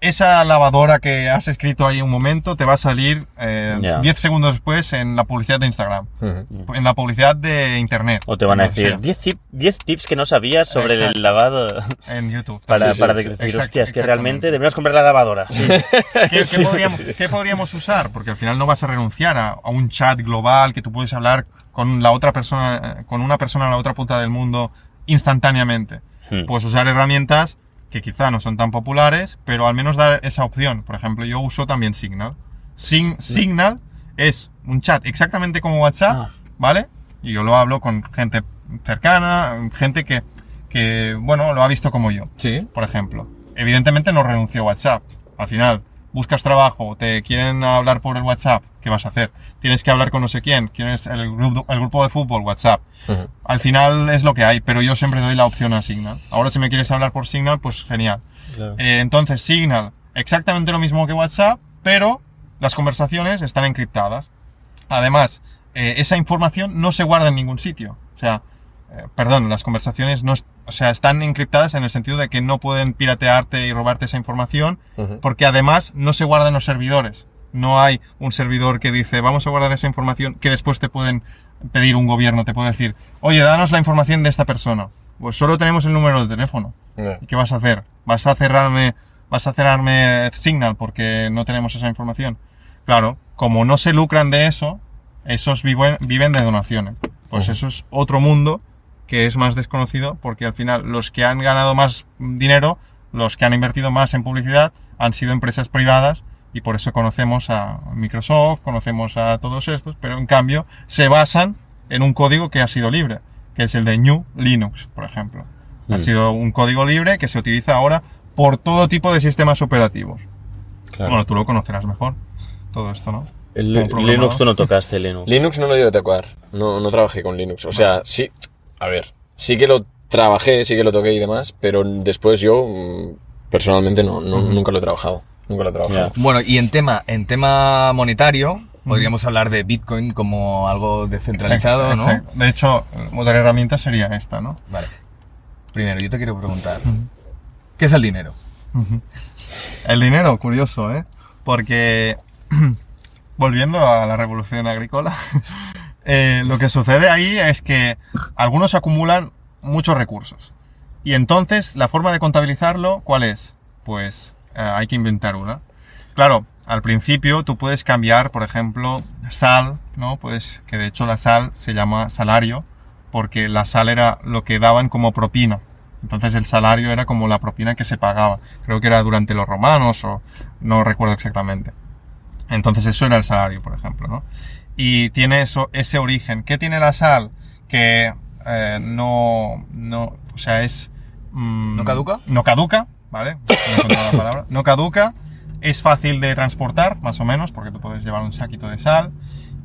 Esa lavadora que has escrito ahí un momento te va a salir eh, Ya. 10 segundos después en la publicidad de Instagram, en la publicidad de Internet. O te van a decir sea, 10 tip- 10 tips que no sabías sobre Exacto. el lavado en YouTube. para, Sí, sí, para sí. decir, Exacto, hostia, es que realmente deberíamos comprar la lavadora. [laughs] ¿Qué, qué Sí, podríamos, sí, sí. qué podríamos usar? Porque al final no vas a renunciar a, a un chat global que tú puedes hablar con la otra persona, eh, con una persona a la otra punta del mundo instantáneamente. Hmm. Puedes usar herramientas que quizá no son tan populares, pero al menos dar esa opción. Por ejemplo, yo uso también Signal. Sin- Signal es un chat exactamente como WhatsApp, Ah. ¿vale? Y yo lo hablo con gente cercana, gente que, que, bueno, lo ha visto como yo Sí. por ejemplo. Evidentemente no renunció a WhatsApp. Al final, buscas trabajo, te quieren hablar por el WhatsApp, ¿qué vas a hacer? Tienes que hablar con no sé quién, quieres el grupo, el grupo de fútbol, WhatsApp. Al final es lo que hay, pero yo siempre doy la opción a Signal. Ahora si me quieres hablar por Signal, pues genial. Eh, entonces Signal, exactamente lo mismo que WhatsApp, pero las conversaciones están encriptadas. Además, eh, esa información no se guarda en ningún sitio. O sea, eh, perdón, las conversaciones no, o sea, están encriptadas en el sentido de que no pueden piratearte y robarte esa información, Ujú. porque además no se guarda en los servidores. No hay un servidor que dice, vamos a guardar esa información, que después te pueden pedir un gobierno, te puede decir, oye, danos la información de esta persona. Pues solo tenemos el número de teléfono. Ya. ¿Y qué vas a hacer? ¿Vas a cerrarme ¿Vas a cerrarme Signal porque no tenemos esa información? Claro, como no se lucran de eso, esos viven, viven de donaciones. Pues Ujú. eso es otro mundo que es más desconocido porque al final los que han ganado más dinero, los que han invertido más en publicidad, han sido empresas privadas y por eso conocemos a Microsoft, conocemos a todos estos, pero en cambio se basan en un código que ha sido libre, que es el de New Linux, por ejemplo. Ha Mm. sido un código libre que se utiliza ahora por todo tipo de sistemas operativos. Claro. Bueno, tú lo conocerás mejor, todo esto, ¿no? El. Linux tú no tocaste Linux. Linux no lo llevo a tocar. No, no trabajé con Linux. O sea, sí. A ver, sí que lo trabajé, sí que lo toqué y demás, pero después yo mm, personalmente no, no- nunca lo he trabajado. Nunca lo he trabajado. Bueno, y en tema, en tema monetario, podríamos hablar de Bitcoin como algo descentralizado, ¿no? Exacto. De hecho, otra herramienta sería esta, ¿no? Vale. Primero, yo te quiero preguntar, ¿qué es el dinero? El dinero, curioso, ¿eh? Porque, [clears throat] volviendo a la revolución agrícola, [laughs] eh, lo que sucede ahí es que algunos acumulan muchos recursos. Y entonces, la forma de contabilizarlo, ¿cuál es? Pues eh, hay que inventar una. Claro, al principio tú puedes cambiar, por ejemplo, sal, ¿no? Pues que de hecho la sal se llama salario, porque la sal era lo que daban como propina. Entonces el salario era como la propina que se pagaba. Creo que era durante los romanos o no recuerdo exactamente. Entonces eso era el salario, por ejemplo, ¿no? Y tiene eso, ese origen. ¿Qué tiene la sal? Que eh, no, no, o sea, es... mm, ¿No caduca? No caduca, ¿vale? No encuentro la palabra. No caduca, es fácil de transportar, más o menos, porque tú puedes llevar un saquito de sal.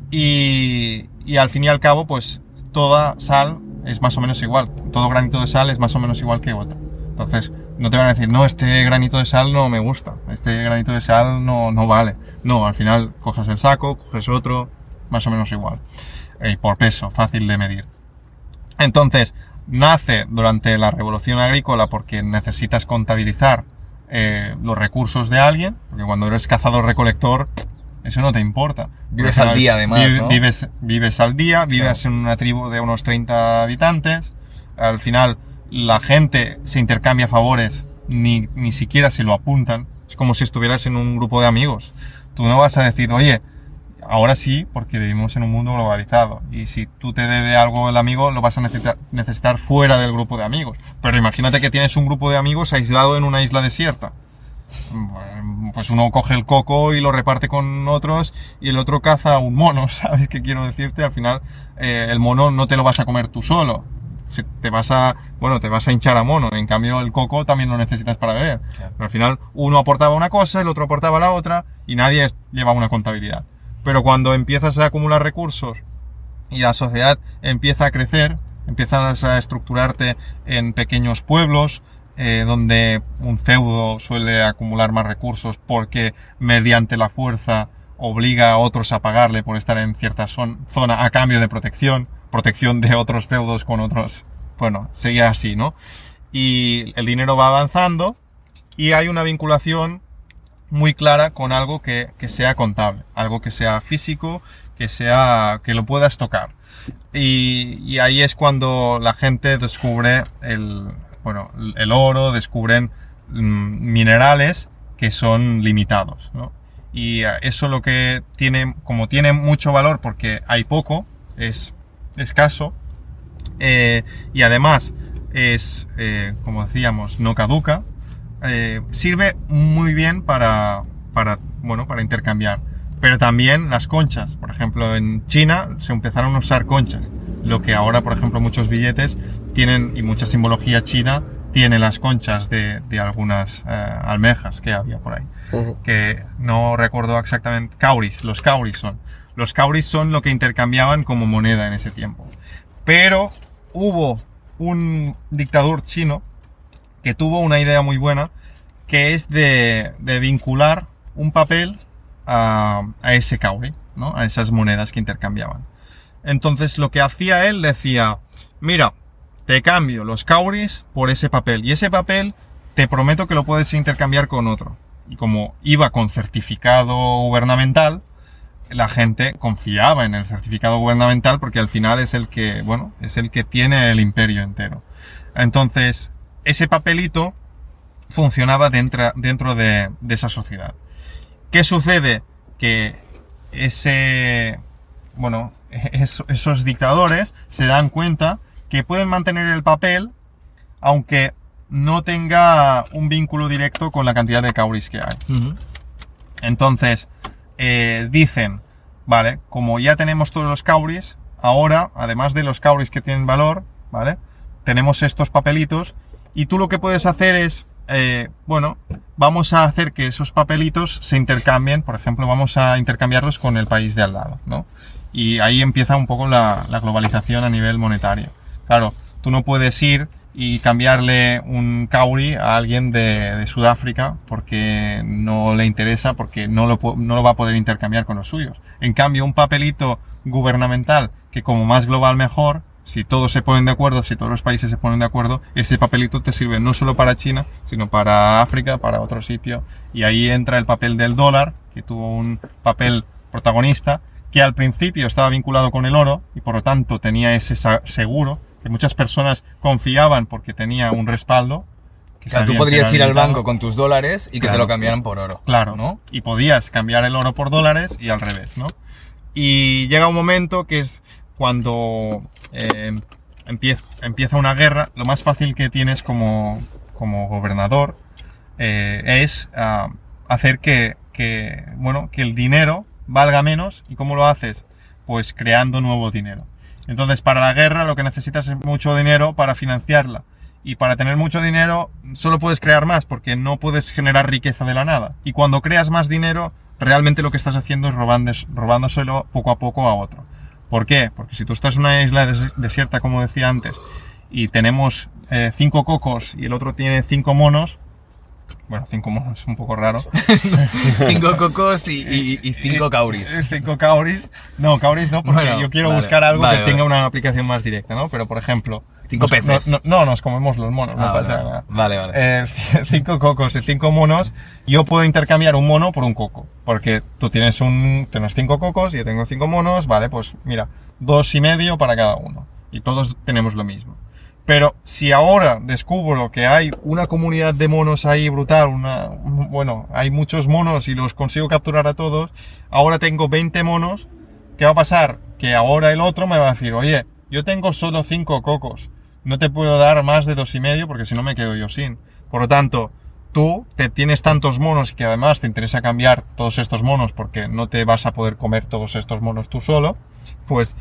Y, y al fin y al cabo, pues toda sal es más o menos igual. Todo granito de sal es más o menos igual que otro. Entonces, no te van a decir, no, este granito de sal no me gusta, este granito de sal no, no vale. No, al final coges el saco, coges otro, más o menos igual. Eh, por peso, fácil de medir. Entonces, nace durante la revolución agrícola porque necesitas contabilizar eh, los recursos de alguien, porque cuando eres cazador-recolector, eso no te importa. Vives al día, además, vive- ¿no? Vives, vives al día, vives en una tribu de unos 30 habitantes, al final la gente se intercambia favores, ni, ni siquiera se lo apuntan, es como si estuvieras en un grupo de amigos. Tú no vas a decir, oye, ahora sí, porque vivimos en un mundo globalizado. Y si tú te debe algo el amigo, lo vas a necesitar, necesitar fuera del grupo de amigos. Pero imagínate que tienes un grupo de amigos aislado en una isla desierta. Bueno, Pues uno coge el coco y lo reparte con otros y el otro caza un mono, [laughs] ¿sabes qué quiero decirte? Al final eh, el mono no te lo vas a comer tú solo. Te vas a, bueno, te vas a hinchar a mono. En cambio el coco también lo necesitas para beber. Pero al final uno aportaba una cosa, el otro aportaba la otra y nadie llevaba una contabilidad. Pero cuando empiezas a acumular recursos y la sociedad empieza a crecer, empiezas a estructurarte en pequeños pueblos, eh, donde un feudo suele acumular más recursos porque mediante la fuerza obliga a otros a pagarle por estar en cierta zona a cambio de protección, protección de otros feudos con otros, bueno, seguía así, ¿no? Y el dinero va avanzando y hay una vinculación muy clara con algo que, que sea contable, algo que sea físico, que sea que lo puedas tocar. Y, ahí es cuando la gente descubre el, bueno, el oro, descubren mm, minerales que son limitados. Y eh, eso lo que tiene, como tiene mucho valor porque hay poco, es escaso, eh, y además es, eh, como decíamos, no caduca, eh, sirve muy bien para, para, bueno, para intercambiar. Pero también las conchas. Por ejemplo, en China se empezaron a usar conchas. Lo que ahora, por ejemplo, muchos billetes tienen, y mucha simbología china, tiene las conchas de, de algunas eh, almejas que había por ahí. Que no recuerdo exactamente. Cauris, los cauris son. Los cauris son lo que intercambiaban como moneda en ese tiempo. Pero hubo un dictador chino que tuvo una idea muy buena, que es de, de vincular un papel a, ese kauri, ¿no? A esas monedas que intercambiaban. Entonces lo que hacía él decía, mira, te cambio los kauris por ese papel y ese papel te prometo que lo puedes intercambiar con otro. Y como iba con certificado gubernamental, la gente confiaba en el certificado gubernamental porque al final es el que, bueno, es el que tiene el imperio entero. Entonces, ese papelito funcionaba dentro, dentro de, de esa sociedad. ¿Qué sucede? Que ese, bueno, [laughs] es- esos dictadores se dan cuenta que pueden mantener el papel aunque no tenga un vínculo directo con la cantidad de cauris que hay. Entonces, eh, dicen, vale, como ya tenemos todos los cauris, ahora, además de los cauris que tienen valor, ¿vale? Tenemos estos papelitos y tú lo que puedes hacer es, eh, bueno, vamos a hacer que esos papelitos se intercambien, por ejemplo, vamos a intercambiarlos con el país de al lado, ¿no? Y ahí empieza un poco la, globalización a nivel monetario. Claro, tú no puedes ir y cambiarle un kauri a alguien de, Sudáfrica porque no le interesa, porque no lo va a poder intercambiar con los suyos. En cambio, un papelito gubernamental que como más global mejor, si todos se ponen de acuerdo, si todos los países se ponen de acuerdo, ese papelito te sirve no solo para China, sino para África, para otro sitio. Y ahí entra el papel del dólar, que tuvo un papel protagonista, que al principio estaba vinculado con el oro y por lo tanto tenía ese seguro, que muchas personas confiaban porque tenía un respaldo. que O sea, tú podrías ir al banco con tus dólares y que te lo cambiaran por oro. Claro, ¿no? Y podías cambiar el oro por dólares y al revés, ¿no? Y llega un momento que es cuando eh, empieza, una guerra, lo más fácil que tienes como, gobernador eh, es ah, hacer que, bueno, que el dinero valga menos. ¿Y cómo lo haces? Pues creando nuevo dinero. Entonces, para la guerra lo que necesitas es mucho dinero para financiarla. Y para tener mucho dinero solo puedes crear más porque no puedes generar riqueza de la nada. Y cuando creas más dinero, realmente lo que estás haciendo es robándoselo poco a poco a otro. ¿Por qué? Porque si tú estás en una isla des- desierta, como decía antes, y tenemos eh, cinco cocos y el otro tiene cinco monos, bueno, cinco monos es un poco raro. [laughs] Cinco [laughs] cocos y, y- y cinco cauris. [laughs] Cinco cauris. No, cauris no, porque Bueno, yo quiero vale, buscar algo vale, que vale. tenga una aplicación más directa, ¿no? Pero, por ejemplo... Cinco nos- peces. No, no, no, nos comemos los monos, no Ah, pasa vale, nada. Vale, vale. Eh, [laughs] cinco cocos y cinco monos, yo puedo intercambiar un mono por un coco. Porque tú tienes un, tienes cinco cocos y yo tengo cinco monos, vale, pues mira, dos y medio para cada uno. Y todos tenemos lo mismo. Pero si ahora descubro que hay una comunidad de monos ahí brutal, una, bueno, hay muchos monos y los consigo capturar a todos, ahora tengo 20 monos, ¿qué va a pasar? Que ahora el otro me va a decir, oye, yo tengo solo 5 cocos, no te puedo dar más de dos y medio porque si no me quedo yo sin. Por lo tanto, tú te tienes tantos monos que además te interesa cambiar todos estos monos porque no te vas a poder comer todos estos monos tú solo, pues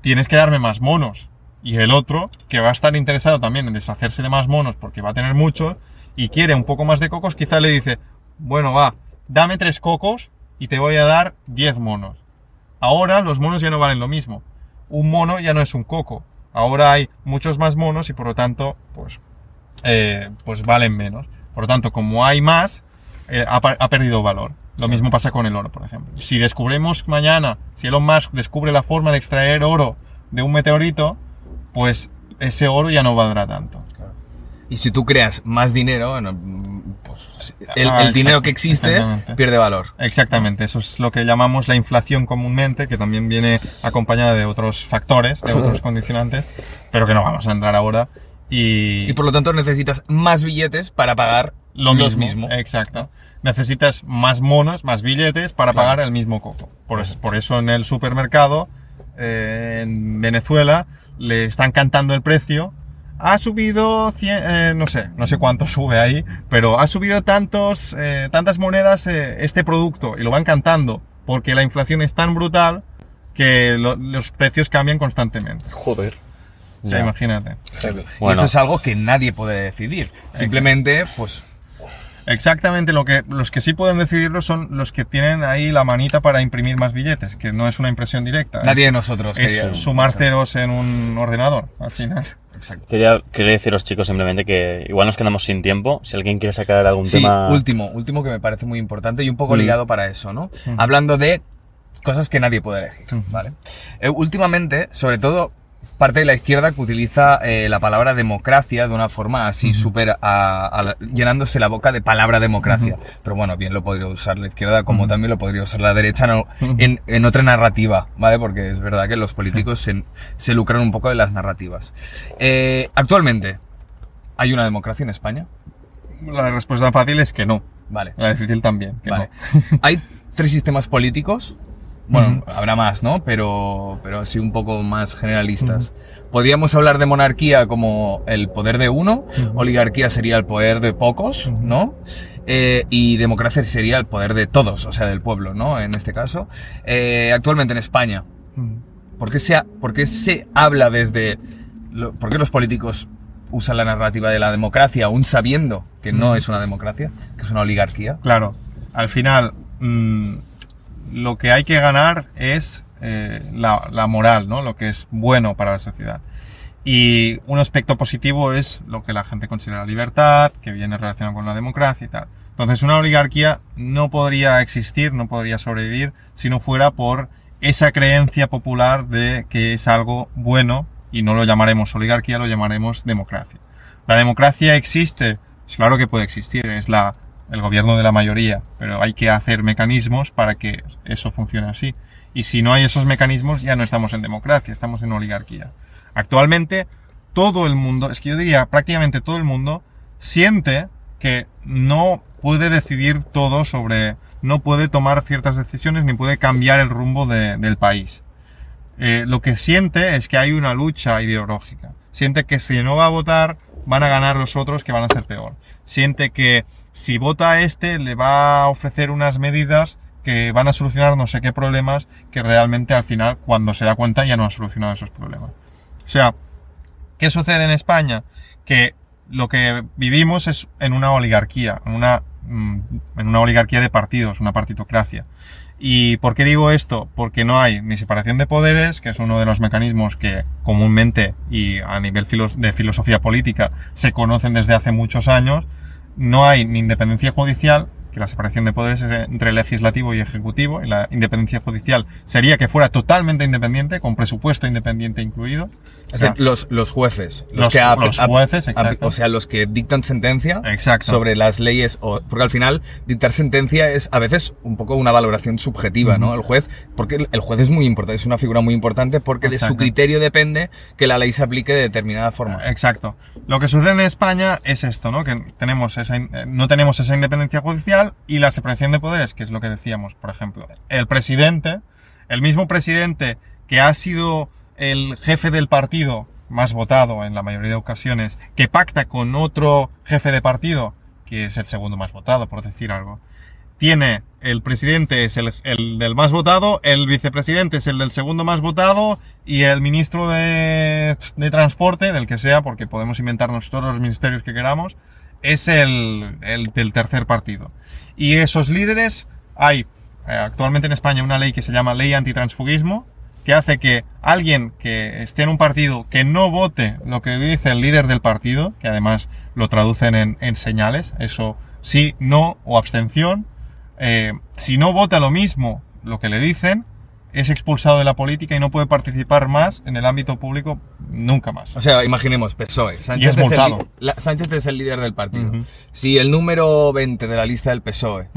tienes que darme más monos. Y el otro, que va a estar interesado también en deshacerse de más monos porque va a tener muchos y quiere un poco más de cocos, quizá le dice, bueno, va, dame tres cocos y te voy a dar 10 monos. Ahora los monos ya no valen lo mismo. Un mono ya no es un coco. Ahora hay muchos más monos y por lo tanto, pues, eh, pues valen menos. Por lo tanto, como hay más, eh, ha, perdido valor. Lo mismo pasa con el oro, por ejemplo. Si descubrimos mañana, si Elon Musk descubre la forma de extraer oro de un meteorito, pues ese oro ya no valdrá tanto. Y si tú creas más dinero, bueno, el, Ah, el dinero que existe pierde valor. Exactamente, eso es lo que llamamos la inflación comúnmente, que también viene acompañada de otros factores, de otros [laughs] condicionantes, pero que no vamos a entrar ahora. Y, Y por lo tanto necesitas más billetes para pagar lo los mismo. mismo. Exacto. Necesitas más monos, más billetes para Claro. pagar el mismo coco. Por, es- por eso en el supermercado, eh, en Venezuela, le están cantando el precio. Ha subido, cien- eh, no sé, no sé cuánto sube ahí, pero ha subido tantos, eh, tantas monedas eh, este producto y lo van cantando porque la inflación es tan brutal que lo- los precios cambian constantemente. Joder. O sea, Ya. imagínate. Y esto es algo que nadie puede decidir. Simplemente, pues, Exactamente, lo que, los que sí pueden decidirlo son los que tienen ahí la manita para imprimir más billetes, que no es una impresión directa. nadie de es, nosotros es quería- sumar ceros en un ordenador, al final. Exacto. Quería, quería deciros, chicos, simplemente que igual nos quedamos sin tiempo. Si alguien quiere sacar algún Sí, tema. último, último que me parece muy importante y un poco Mm. ligado para eso, ¿no? Mm. Hablando de cosas que nadie puede elegir, Mm. ¿vale? Eh, últimamente, sobre todo, parte de la izquierda que utiliza eh, la palabra democracia de una forma así súper a la- llenándose la boca de palabra democracia. Pero bueno, bien lo podría usar la izquierda como también lo podría usar la derecha no, en, en otra narrativa, ¿vale? Porque es verdad que los políticos se, se lucran un poco de las narrativas. Eh, actualmente, ¿hay una democracia en España? La respuesta fácil es que no. Vale. La difícil también, que Vale. no. [laughs] Hay tres sistemas políticos. Bueno, habrá más, ¿no? Pero, pero así un poco más generalistas. Podríamos hablar de monarquía como el poder de uno, oligarquía sería el poder de pocos, ¿no? Eh, y democracia sería el poder de todos, o sea, del pueblo, ¿no? En este caso. Eh, actualmente en España, ¿por qué se, ha- por qué se habla desde... lo- ¿Por qué los políticos usan la narrativa de la democracia aún sabiendo que no es una democracia, que es una oligarquía? Claro, al final mm, lo que hay que ganar es eh, la, moral, ¿no? Lo que es bueno para la sociedad. Y un aspecto positivo es lo que la gente considera libertad, que viene relacionado con la democracia y tal. Entonces una oligarquía no podría existir, no podría sobrevivir si no fuera por esa creencia popular de que es algo bueno y no lo llamaremos oligarquía, lo llamaremos democracia. La democracia existe, pues claro que puede existir, es la, el gobierno de la mayoría, pero hay que hacer mecanismos para que eso funcione así. Y si no hay esos mecanismos, ya no estamos en democracia, estamos en oligarquía. Actualmente, todo el mundo, es que yo diría prácticamente todo el mundo, siente que no puede decidir todo sobre, no puede tomar ciertas decisiones ni puede cambiar el rumbo de- del país. Eh, lo que siente es que hay una lucha ideológica. Siente que si no va a votar, van a ganar los otros que van a ser peor. Siente que si vota a este, le va a ofrecer unas medidas que van a solucionar no sé qué problemas que realmente al final, cuando se da cuenta, ya no ha solucionado esos problemas. O sea, ¿qué sucede en España? Que lo que vivimos es en una oligarquía, en una, mm, en una oligarquía de partidos, una partitocracia. ¿Y por qué digo esto? Porque no hay ni separación de poderes, que es uno de los mecanismos que comúnmente y a nivel de filosofía política se conocen desde hace muchos años. No hay ni independencia judicial, que la separación de poderes es entre legislativo y ejecutivo, y la independencia judicial sería que fuera totalmente independiente, con presupuesto independiente incluido. O Es sea, decir, los, los jueces, los, los- que los jueces, o sea, los que dictan sentencia Exacto. sobre las leyes, o, porque al final dictar sentencia es a veces un poco una valoración subjetiva, ¿no? El juez, porque el- juez es muy importante, es una figura muy importante porque de su criterio depende que la ley se aplique de determinada forma. Exacto. Lo que sucede en España es esto, ¿no? Que tenemos esa, eh, no tenemos esa independencia judicial y la separación de poderes, que es lo que decíamos, por ejemplo. El presidente, el mismo presidente que ha sido el jefe del partido más votado en la mayoría de ocasiones, que pacta con otro jefe de partido, que es el segundo más votado, por decir algo. Tiene, el presidente es el, el del más votado, el vicepresidente es el del segundo más votado y el ministro de, de transporte, del que sea, porque podemos inventarnos todos los ministerios que queramos, es el, el del tercer partido. Y esos líderes, hay eh, actualmente en España una ley que se llama Ley Antitransfugismo, que hace que alguien que esté en un partido que no vote lo que dice el líder del partido, que además lo traducen en, en señales, eso sí, no o abstención, eh, si no vota lo mismo lo que le dicen, es expulsado de la política y no puede participar más en el ámbito público nunca más. O sea, imaginemos, PSOE. Sánchez, es es el, la- Sánchez es el líder del partido. Ujú. Si el número 20 de la lista del PSOE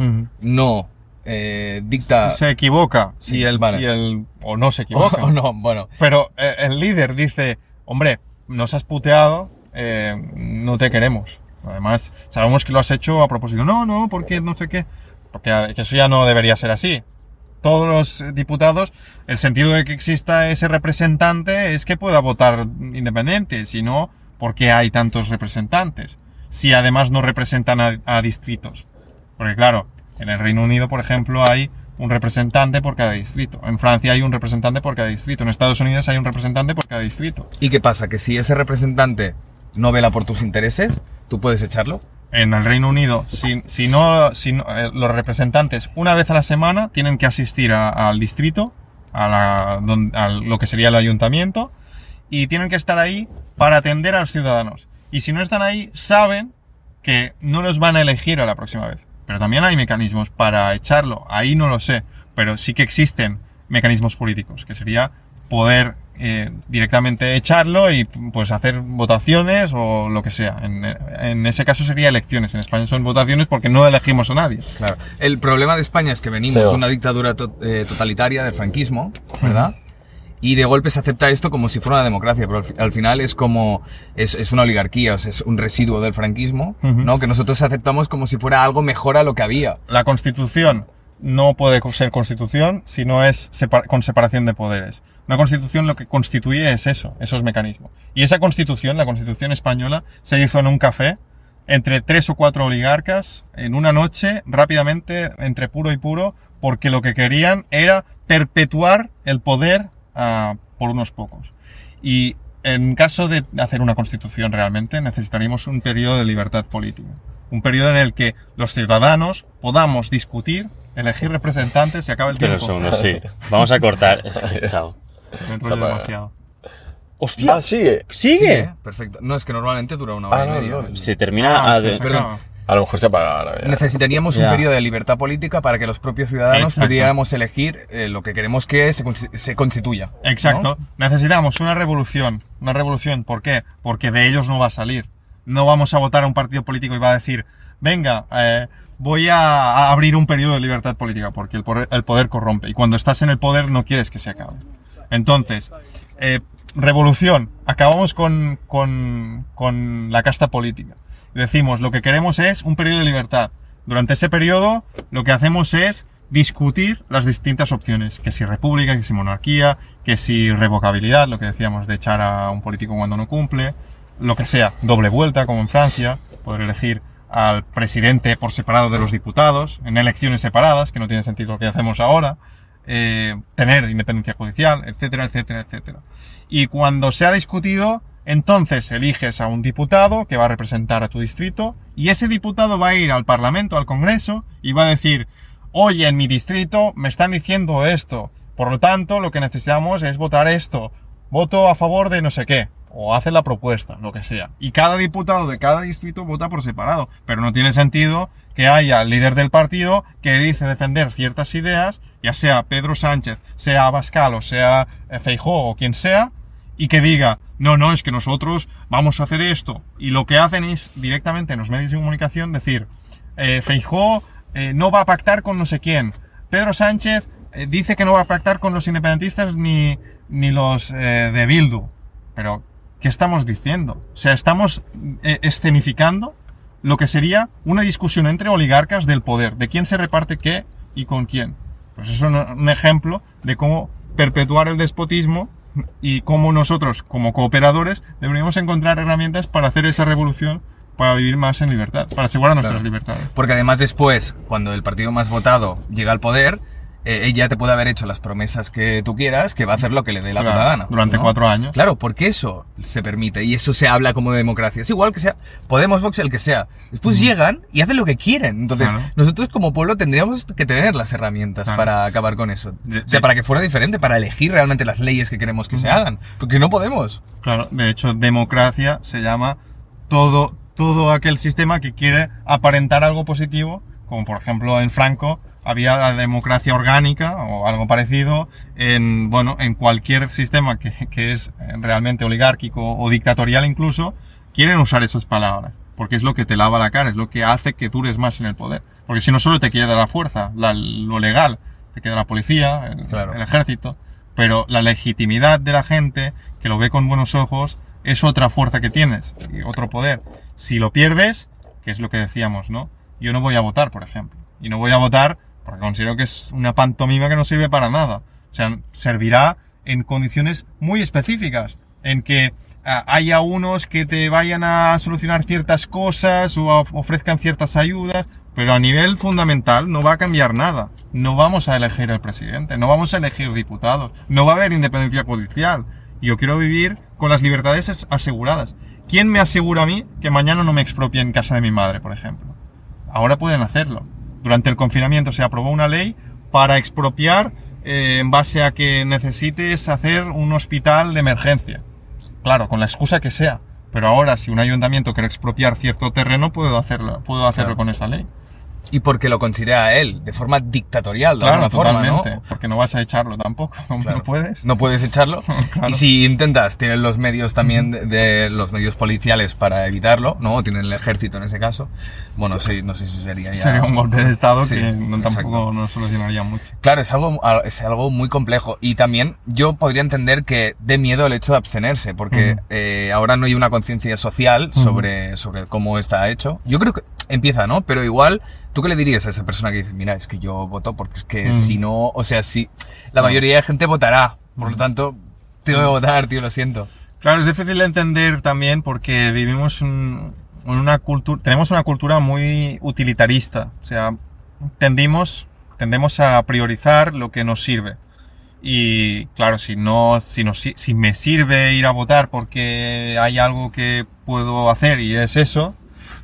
no eh, dicta... Se equivoca Sí, y, el, vale. y el o no se equivoca. [laughs] o no, bueno. Pero eh, el líder dice, hombre, nos has puteado, eh, no te queremos. Además, sabemos que lo has hecho a propósito. No, no, porque no sé qué. Porque que eso ya no debería ser así. Todos los diputados, el sentido de que exista ese representante es que pueda votar independiente. Si no, ¿por qué hay tantos representantes? Si además no representan a, a distritos. Porque claro, en el Reino Unido, por ejemplo, hay un representante por cada distrito. En Francia hay un representante por cada distrito. En Estados Unidos hay un representante por cada distrito. ¿Y qué pasa? Que si ese representante no vela por tus intereses, tú puedes echarlo. En el Reino Unido, si, si no, si no- eh, los representantes una vez a la semana tienen que asistir a- al distrito, a, la, a lo que sería el ayuntamiento, y tienen que estar ahí para atender a los ciudadanos. Y si no están ahí, saben que no los van a elegir a la próxima vez. Pero también hay mecanismos para echarlo. Ahí no lo sé. Pero sí que existen mecanismos jurídicos, que sería poder eh, directamente echarlo y pues hacer votaciones o lo que sea. En, en ese caso sería elecciones. En España son votaciones porque no elegimos a nadie. Claro. El problema de España es que venimos de una dictadura to- eh, totalitaria del franquismo, ¿verdad? y de golpe se acepta esto como si fuera una democracia, pero al, fi- al final es como, es, es una oligarquía, o sea, es un residuo del franquismo. ¿no? Que nosotros aceptamos como si fuera algo mejor a lo que había. La constitución no puede ser constitución si no es separ- con separación de poderes. Una constitución lo que constituye es eso, esos mecanismos. Y esa constitución, la constitución española, se hizo en un café entre tres o cuatro oligarcas en una noche, rápidamente, entre puro y puro, porque lo que querían era perpetuar el poder ah, por unos pocos. Y en caso de hacer una constitución realmente, necesitaríamos un periodo de libertad política. Un periodo en el que los ciudadanos podamos discutir, elegir representantes y acaba el un tiempo. segundo, sí. Vamos a cortar. Es que, [laughs] chao. Me enrollo apaga. demasiado. ¡Hostia! Ah, sigue. ¿Sigue? ¿eh? Perfecto. No, es que normalmente dura una hora Ah, y no, media. no. Se termina Ah, a se perdón. lo mejor se apaga ahora. ya. Necesitaríamos un periodo de libertad política para que los propios ciudadanos Exacto. pudiéramos elegir eh, lo que queremos que se, consti- se constituya. ¿no? Exacto. Necesitamos una revolución. Una revolución. ¿Por qué? Porque de ellos no va a salir. No vamos a votar a un partido político y va a decir, venga, eh, voy a, a abrir un periodo de libertad política, porque el poder, el poder corrompe. Y cuando estás en el poder no quieres que se acabe. Entonces, eh, revolución. Acabamos con, con, con la casta política. Decimos, lo que queremos es un periodo de libertad. Durante ese periodo, lo que hacemos es discutir las distintas opciones. Que si república, que si monarquía, que si revocabilidad, lo que decíamos de echar a un político cuando no cumple, lo que sea, doble vuelta, como en Francia, poder elegir al presidente por separado de los diputados, en elecciones separadas, que no tiene sentido lo que hacemos ahora, eh, tener independencia judicial, etcétera, etcétera, etcétera. Y cuando se ha discutido, entonces eliges a un diputado que va a representar a tu distrito y ese diputado va a ir al Parlamento, al Congreso y va a decir, oye, en mi distrito me están diciendo esto, por lo tanto lo que necesitamos es votar esto, voto a favor de no sé qué, o hace la propuesta, lo que sea. Y cada diputado de cada distrito vota por separado, pero no tiene sentido que haya el líder del partido que dice defender ciertas ideas, ya sea Pedro Sánchez, sea Abascal o sea eh, Feijóo o quien sea, y que diga, no, no, es que nosotros vamos a hacer esto. Y lo que hacen es directamente en los medios de comunicación decir, eh, Feijóo eh, no va a pactar con no sé quién. Pedro Sánchez dice que no va a pactar con los independentistas ni, ni los de Bildu. Pero, ¿qué estamos diciendo? O sea, estamos eh, escenificando lo que sería una discusión entre oligarcas del poder, de quién se reparte qué y con quién. Pues eso es un- ejemplo de cómo perpetuar el despotismo y cómo nosotros, como cooperadores, deberíamos encontrar herramientas para hacer esa revolución, para vivir más en libertad, para asegurar nuestras Claro. libertades. Porque además después, cuando el partido más votado llega al poder, eh, ella te puede haber hecho las promesas que tú quieras, que va a hacer lo que le dé la Claro, puta gana. durante ¿no? cuatro años. Claro, porque eso se permite y eso se habla como de democracia. Es igual que sea Podemos, Vox, el que sea. Después llegan y hacen lo que quieren. Entonces, Claro. nosotros como pueblo tendríamos que tener las herramientas Claro. para acabar con eso. De- o sea, de- para que fuera diferente, para elegir realmente las leyes que queremos que se hagan. Porque no podemos. Claro, de hecho, democracia se llama todo, todo aquel sistema que quiere aparentar algo positivo, como por ejemplo en Franco había la democracia orgánica o algo parecido en, bueno, en cualquier sistema que, que es realmente oligárquico o dictatorial incluso, quieren usar esas palabras, porque es lo que te lava la cara, es lo que hace que dures más en el poder. Porque si no solo te queda la fuerza, la- lo legal, te queda la policía, el, Claro. el ejército, pero la legitimidad de la gente, que lo ve con buenos ojos, es otra fuerza que tienes, y otro poder. Si lo pierdes, que es lo que decíamos, ¿no? Yo no voy a votar, por ejemplo. Y no voy a votar considero que es una pantomima que no sirve para nada. O sea, servirá en condiciones muy específicas, en que ah, haya unos que te vayan a solucionar ciertas cosas o of- ofrezcan ciertas ayudas, pero a nivel fundamental no va a cambiar nada. No vamos a elegir al presidente, no vamos a elegir diputados, no va a haber independencia judicial. Yo quiero vivir con las libertades as- aseguradas. ¿Quién me asegura a mí que mañana no me expropien casa de mi madre, por ejemplo? Ahora pueden hacerlo. Durante el confinamiento se aprobó una ley para expropiar eh, en base a que necesites hacer un hospital de emergencia. Claro, con la excusa que sea. Pero ahora, si un ayuntamiento quiere expropiar cierto terreno, puedo hacerlo, puedo hacerlo Claro. con esa ley. Y porque lo considera él, de forma dictatorial, de Claro, alguna forma, ¿no? totalmente. Porque no vas a echarlo tampoco. [laughs] No, Claro. no puedes. No puedes echarlo. [laughs] Claro. Y si intentas, tienen los medios también de, de los medios policiales para evitarlo, ¿no? Tienen el ejército en ese caso. Bueno, sí, no sé si sería ya. Sería un golpe de estado Sí, que no, tampoco nos solucionaría mucho. Claro, es algo, es algo muy complejo. Y también yo podría entender que dé miedo el hecho de abstenerse, porque Ujú. eh, ahora no hay una conciencia social sobre, sobre cómo está hecho. Yo creo que empieza, ¿no? Pero igual, ¿tú qué le dirías a esa persona que dice, mira, es que yo voto porque es que Ujú. si no, o sea, si la mayoría de gente votará, por lo tanto, tengo que votar, tío, lo siento. Claro, es difícil de entender también porque vivimos en una cultura, tenemos una cultura muy utilitarista, o sea, tendimos, tendemos a priorizar lo que nos sirve. Y claro, si no, si, si- si me sirve ir a votar porque hay algo que puedo hacer y es eso,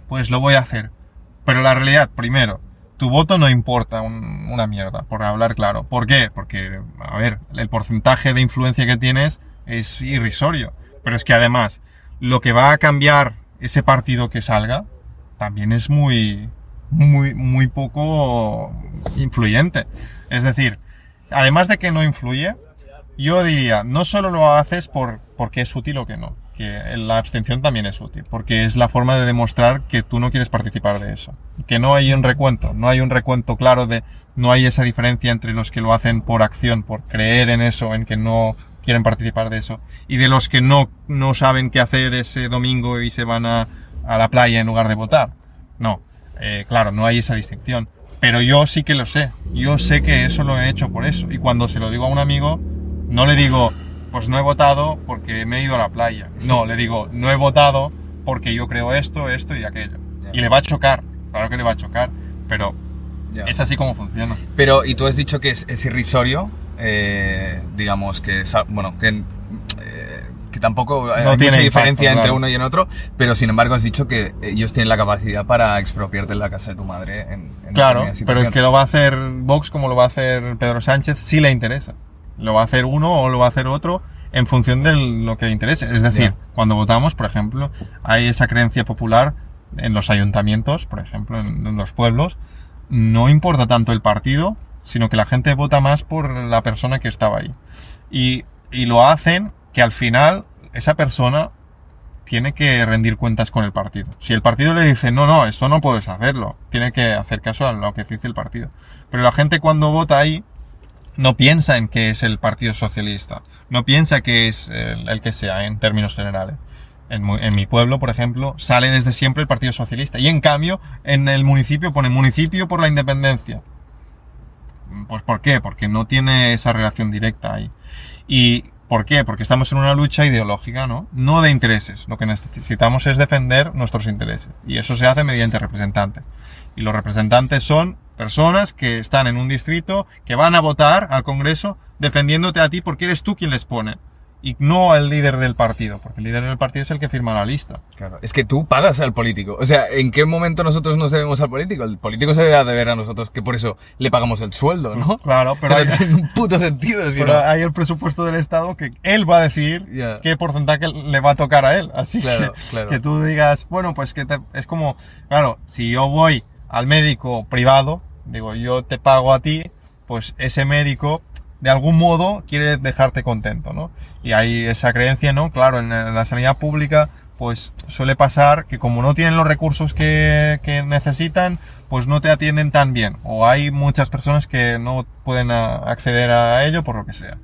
pues lo voy a hacer. Pero la realidad, primero, tu voto no importa un- una mierda, por hablar claro. ¿Por qué? Porque, a ver, el porcentaje de influencia que tienes es irrisorio. Pero es que además, lo que va a cambiar ese partido que salga, también es muy, muy, muy poco influyente. Es decir, además de que no influye, yo diría, no solo lo haces por, porque es útil o que no, que la abstención también es útil, porque es la forma de demostrar que tú no quieres participar de eso. Que no hay un recuento, no hay un recuento claro de, no hay esa diferencia entre los que lo hacen por acción, por creer en eso, en que no quieren participar de eso, y de los que no, no saben qué hacer ese domingo y se van a, la playa en lugar de votar. No, eh, claro, no hay esa distinción. Pero yo sí que lo sé. Yo sé que eso lo he hecho por eso. Y cuando se lo digo a un amigo, no le digo, pues no he votado porque me he ido a la playa. No, le digo, no he votado porque yo creo esto, esto y aquello. Y le va a chocar. Claro que le va a chocar. Pero es así como funciona. Pero, y tú has dicho que es, es irrisorio, eh, digamos que, bueno, que, eh, que tampoco hay No mucha tiene diferencia entre uno y en otro, pero sin embargo has dicho que ellos tienen la capacidad para expropiarte la casa de tu madre en, en Claro, pero es que lo va a hacer Vox como lo va a hacer Pedro Sánchez si le interesa. Lo va a hacer uno o lo va a hacer otro en función de lo que interese. Es decir, cuando votamos, por ejemplo, hay esa creencia popular en los ayuntamientos, por ejemplo, en, en los pueblos, no importa tanto el partido, sino que la gente vota más por la persona que estaba ahí. Y, y lo hacen que al final esa persona tiene que rendir cuentas con el partido. Si el partido le dice, no, no, esto no puedes hacerlo, tiene que hacer caso a lo que dice el partido. Pero la gente cuando vota ahí no piensa en que es el Partido Socialista, no piensa que es el, que sea en términos generales. En, en mi pueblo, por ejemplo, sale desde siempre el Partido Socialista. Y en cambio, en el municipio pone municipio por la independencia. Pues ¿por qué? Porque no tiene esa relación directa ahí. ¿Y por qué? Porque estamos en una lucha ideológica, ¿no? No de intereses. Lo que necesitamos es defender nuestros intereses. Y eso se hace mediante representantes. Y los representantes son personas que están en un distrito, que van a votar al Congreso defendiéndote a ti porque eres tú quien les pone. Y no el líder del partido, porque el líder del partido es el que firma la lista. Claro, es que tú pagas al político. O sea, ¿en qué momento nosotros nos debemos al político? El político se debe a deber a nosotros, que por eso le pagamos el sueldo, ¿no? Claro, pero Pero hay- no tiene un puto sentido, Pero hay el presupuesto del Estado que él va a decir Ya. qué porcentaje le va a tocar a él. Así Claro, que, claro. que tú digas, bueno, pues que te- es como, claro, si yo voy al médico privado, digo, yo te pago a ti, pues ese médico de algún modo quiere dejarte contento, ¿no? Y hay esa creencia, ¿no? Claro, en la sanidad pública, pues suele pasar que como no tienen los recursos que, que necesitan, pues no te atienden tan bien. O hay muchas personas que no pueden acceder a ello por lo que sea.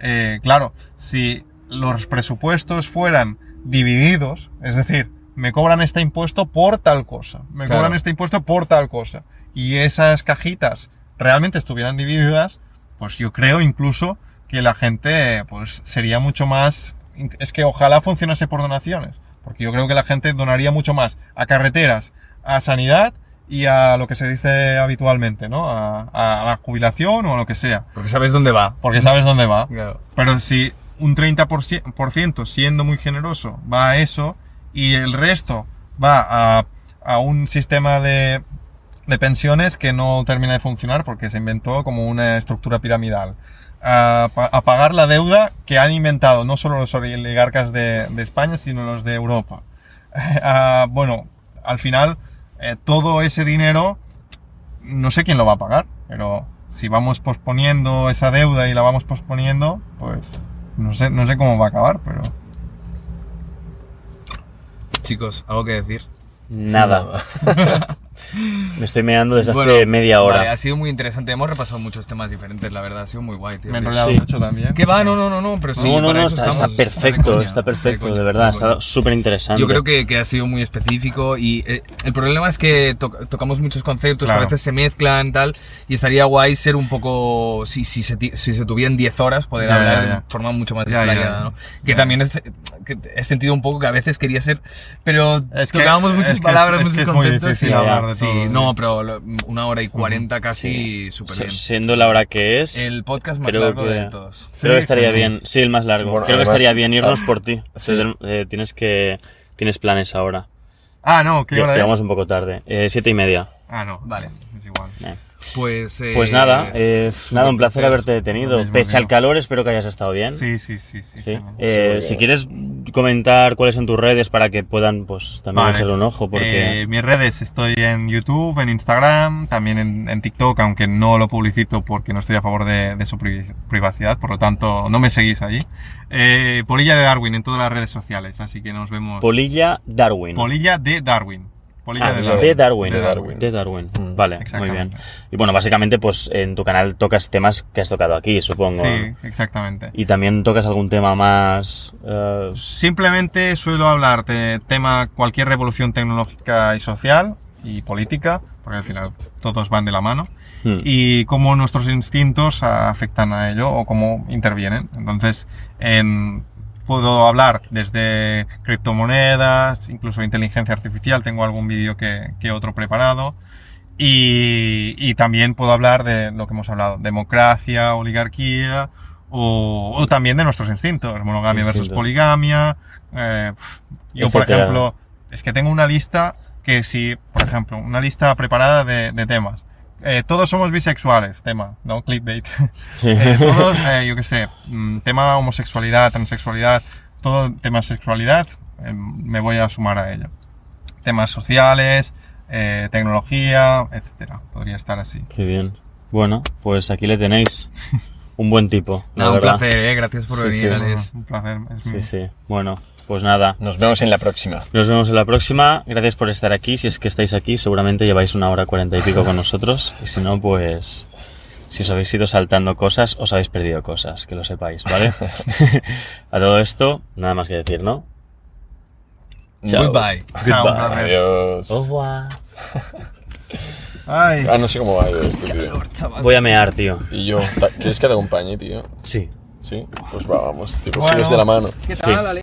Eh, claro, si los presupuestos fueran divididos, es decir, me cobran este impuesto por tal cosa, me Claro. cobran este impuesto por tal cosa, y esas cajitas realmente estuvieran divididas, pues yo creo incluso que la gente pues sería mucho más es que ojalá funcionase por donaciones porque yo creo que la gente donaría mucho más a carreteras a sanidad y a lo que se dice habitualmente no a, a la jubilación o a lo que sea Porque sabes dónde va. porque sabes dónde va Claro. pero si un 30% por ciento, siendo muy generoso va a eso y el resto va a, a un sistema de, de pensiones que no termina de funcionar porque se inventó como una estructura piramidal. A, pa- a pagar la deuda que han inventado no solo los oligarcas de, de España, sino los de Europa. [laughs] Bueno, al final, eh, todo ese dinero no sé quién lo va a pagar, pero si vamos posponiendo esa deuda y la vamos posponiendo, pues no sé, no sé cómo va a acabar, pero... Chicos, ¿algo que decir? Nada. [laughs] Me estoy meando desde Bueno, hace media hora. vale, ha sido muy interesante. Hemos repasado muchos temas diferentes, la verdad. Ha sido muy guay, tío. Me he enrollado Sí. mucho también. ¿Qué va? No, no, no, no, pero sí. no, no, para no, eso está, está estamos. perfecto, coña, está perfecto, coña, de verdad, está de está coña. súper interesante. Yo creo que, que ha sido muy específico y eh, el problema es que to- tocamos muchos conceptos que Claro. a veces se mezclan tal y estaría guay ser un poco, si, si, se, si se tuvieran 10 horas, poder Ya, hablar ya, ya. de forma mucho más ya. ¿no? Que Ya. también es, que he sentido un poco que a veces quería ser, pero Es que- tocábamos es muchas que es- palabras, es muchos que es muy conceptos difícil y- hablar de sí, todo, no, pero lo- una hora y cuarenta casi súper Sí, bien. siendo la hora que es, El podcast más creo largo que- de todos. creo que estaría sí. bien. Sí, el más largo. Bueno, creo que estaría bien irnos ah, por ti. eh, tienes que tienes planes ahora. Ah, no, ¿qué hora es? Llegamos un poco tarde. Eh, siete y media. Ah, no. Vale. Es igual. Eh. Pues, eh, Pues nada, eh, nada, un placer haberte detenido. Pese al calor, espero que hayas estado bien. Sí, sí, sí. sí. Eh, Si quieres comentar cuáles son tus redes para que puedan pues también Vale. echarle un ojo, porque Eh, mis redes estoy en YouTube, en Instagram, también en, en TikTok, aunque no lo publicito porque no estoy a favor de, de su pri- privacidad, por lo tanto no me seguís allí. Eh, Polilla de Darwin en todas las redes sociales, así que nos vemos. Polilla Darwin. Polilla de Darwin. Polilla Ah, de de Darwin. Darwin. De Darwin. De Darwin. Mm, Vale, muy bien. Y bueno, básicamente, pues en tu canal tocas temas que has tocado aquí, supongo. Sí, exactamente. Y también tocas algún tema más. eh, Simplemente suelo hablar de tema cualquier revolución tecnológica y social y política, porque al final todos van de la mano, hmm. y cómo nuestros instintos afectan a ello o cómo intervienen. Entonces, en- puedo hablar desde criptomonedas, incluso inteligencia artificial, tengo algún vídeo que, que otro preparado. Y, y también puedo hablar de lo que hemos hablado, democracia, oligarquía, o, o también de nuestros instintos, monogamia versus Instintos. poligamia. eh, yo, por ejemplo, es que tengo una lista que si, por ejemplo, una lista preparada de, de temas. Eh, todos somos bisexuales, tema, ¿no? Clickbait. [laughs] Sí. Eh, todos, eh, yo qué sé, mm, tema homosexualidad, transexualidad, todo tema sexualidad, eh, me voy a sumar a ello. Temas sociales, eh, tecnología, etcétera. Podría estar así. Qué bien. Bueno, pues aquí le tenéis. [laughs] Un buen tipo, la un verdad. placer, eh. Gracias por Sí, venir, sí. Alex. Un placer. es Sí, mío. sí. Bueno, pues nada. Nos vemos en la próxima. Nos vemos en la próxima. Gracias por estar aquí. Si es que estáis aquí, seguramente lleváis una hora cuarenta y pico con nosotros. Y si no, pues. Si os habéis ido saltando cosas, os habéis perdido cosas, que lo sepáis, ¿vale? [laughs] [laughs] A todo esto, nada más que decir, ¿no? Chao. Goodbye. Adiós. Au revoir. Ay. Ah, no sé cómo va esto, tío. Voy a mear, tío. Y yo, ¿quieres que te acompañe, tío? Sí. Sí, pues va, vamos, tío, Bueno. de la mano. ¿Qué tal, Alex?